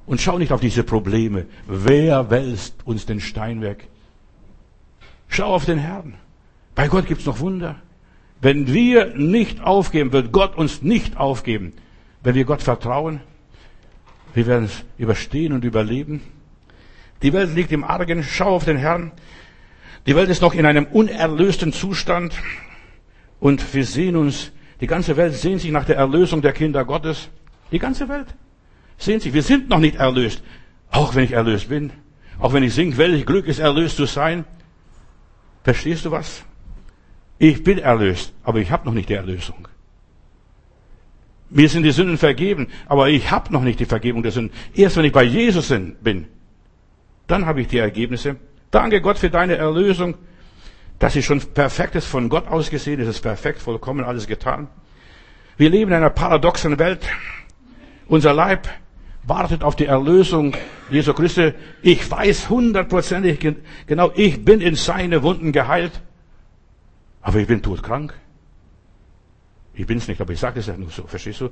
Und schau nicht auf diese Probleme. Wer wälzt uns den Stein weg? Schau auf den Herrn. Bei Gott gibt's noch Wunder. Wenn wir nicht aufgeben, wird Gott uns nicht aufgeben. Wenn wir Gott vertrauen, wir werden es überstehen und überleben. Die Welt liegt im Argen. Schau auf den Herrn. Die Welt ist noch in einem unerlösten Zustand. Und wir sehen uns, die ganze Welt sehnt sich nach der Erlösung der Kinder Gottes. Die ganze Welt sehnt sich. Wir sind noch nicht erlöst. Auch wenn ich erlöst bin. Auch wenn ich singe, welch Glück ist erlöst zu sein. Verstehst du was? Ich bin erlöst, aber ich habe noch nicht die Erlösung. Mir sind die Sünden vergeben, aber ich habe noch nicht die Vergebung der Sünden. Erst wenn ich bei Jesus bin, dann habe ich die Ergebnisse. Danke Gott für deine Erlösung, dass sie schon perfekt ist, von Gott aus gesehen, ist es perfekt, vollkommen alles getan. Wir leben in einer paradoxen Welt. Unser Leib wartet auf die Erlösung Jesu Christi. Ich weiß hundertprozentig genau, ich bin in seine Wunden geheilt. Aber ich bin todkrank. Ich bin's nicht, aber ich sage es ja nur so, verstehst du?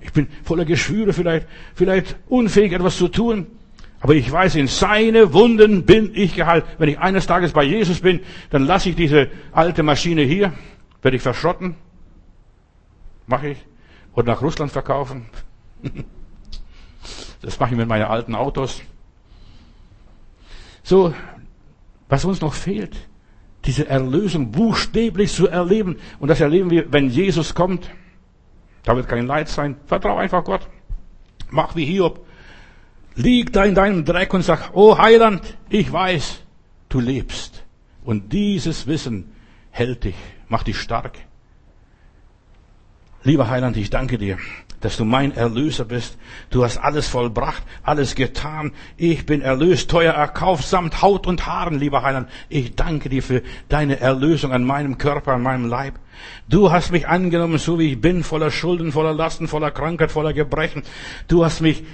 Ich bin voller Geschwüre, vielleicht, vielleicht unfähig, etwas zu tun. Aber ich weiß, in seine Wunden bin ich geheilt. Wenn ich eines Tages bei Jesus bin, dann lasse ich diese alte Maschine hier, werde ich verschrotten. Mache ich. Und nach Russland verkaufen. <laughs> Das mache ich mit meinen alten Autos. So, was uns noch fehlt, diese Erlösung buchstäblich zu erleben. Und das erleben wir, wenn Jesus kommt. Da wird kein Leid sein. Vertrau einfach Gott. Mach wie Hiob. Lieg da in deinem Dreck und sag, oh Heiland, ich weiß, du lebst. Und dieses Wissen hält dich, macht dich stark. Lieber Heiland, ich danke dir, dass du mein Erlöser bist. Du hast alles vollbracht, alles getan. Ich bin erlöst, teuer erkauft, samt Haut und Haaren, lieber Heiland. Ich danke dir für deine Erlösung an meinem Körper, an meinem Leib. Du hast mich angenommen, so wie ich bin, voller Schulden, voller Lasten, voller Krankheit, voller Gebrechen. Du hast mich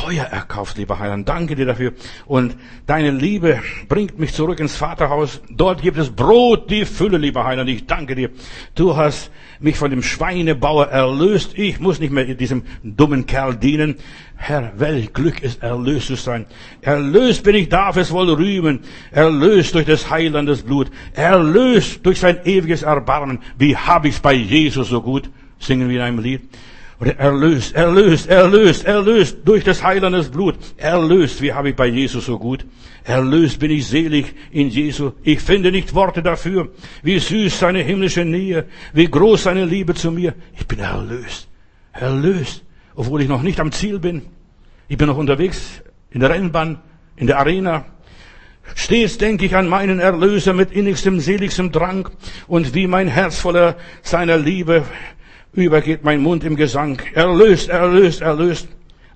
teuer erkauft, lieber Heiland. Danke dir dafür. Und deine Liebe bringt mich zurück ins Vaterhaus. Dort gibt es Brot, die Fülle, lieber Heiland. Ich danke dir. Du hast mich von dem Schweinebauer erlöst. Ich muss nicht mehr diesem dummen Kerl dienen. Herr, welch Glück ist erlöst zu sein. Erlöst bin ich, darf es wohl rühmen. Erlöst durch des Heilandes Blut. Erlöst durch sein ewiges Erbarmen. Wie hab ich's bei Jesus so gut? Singen wir in einem Lied. Oder erlöst, erlöst, erlöst, erlöst durch des Heilandes Blut. Erlöst, wie habe ich bei Jesus so gut? Erlöst bin ich selig in Jesu. Ich finde nicht Worte dafür. Wie süß seine himmlische Nähe, wie groß seine Liebe zu mir. Ich bin erlöst, erlöst, obwohl ich noch nicht am Ziel bin. Ich bin noch unterwegs in der Rennbahn, in der Arena. Stets denke ich an meinen Erlöser mit innigstem, seligstem Drang und wie mein Herz voller seiner Liebe übergeht mein Mund im Gesang. Erlöst, erlöst, erlöst.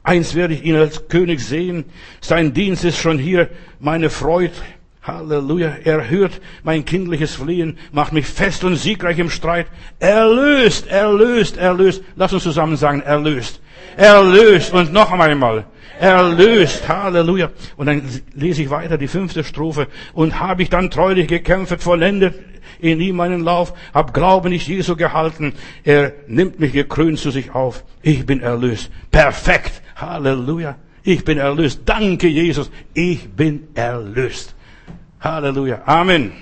Eins werde ich ihn als König sehen. Sein Dienst ist schon hier meine Freude. Halleluja. Er hört mein kindliches Flehen, macht mich fest und siegreich im Streit. Erlöst, erlöst, erlöst. Lass uns zusammen sagen, erlöst. Erlöst. Und noch einmal. Erlöst. Halleluja. Und dann lese ich weiter die fünfte Strophe. Und habe ich dann treulich gekämpft, vollendet in ihm meinen Lauf, hab Glauben nicht Jesu gehalten. Er nimmt mich gekrönt zu sich auf. Ich bin erlöst. Perfekt. Halleluja. Ich bin erlöst. Danke, Jesus. Ich bin erlöst. Halleluja. Amen.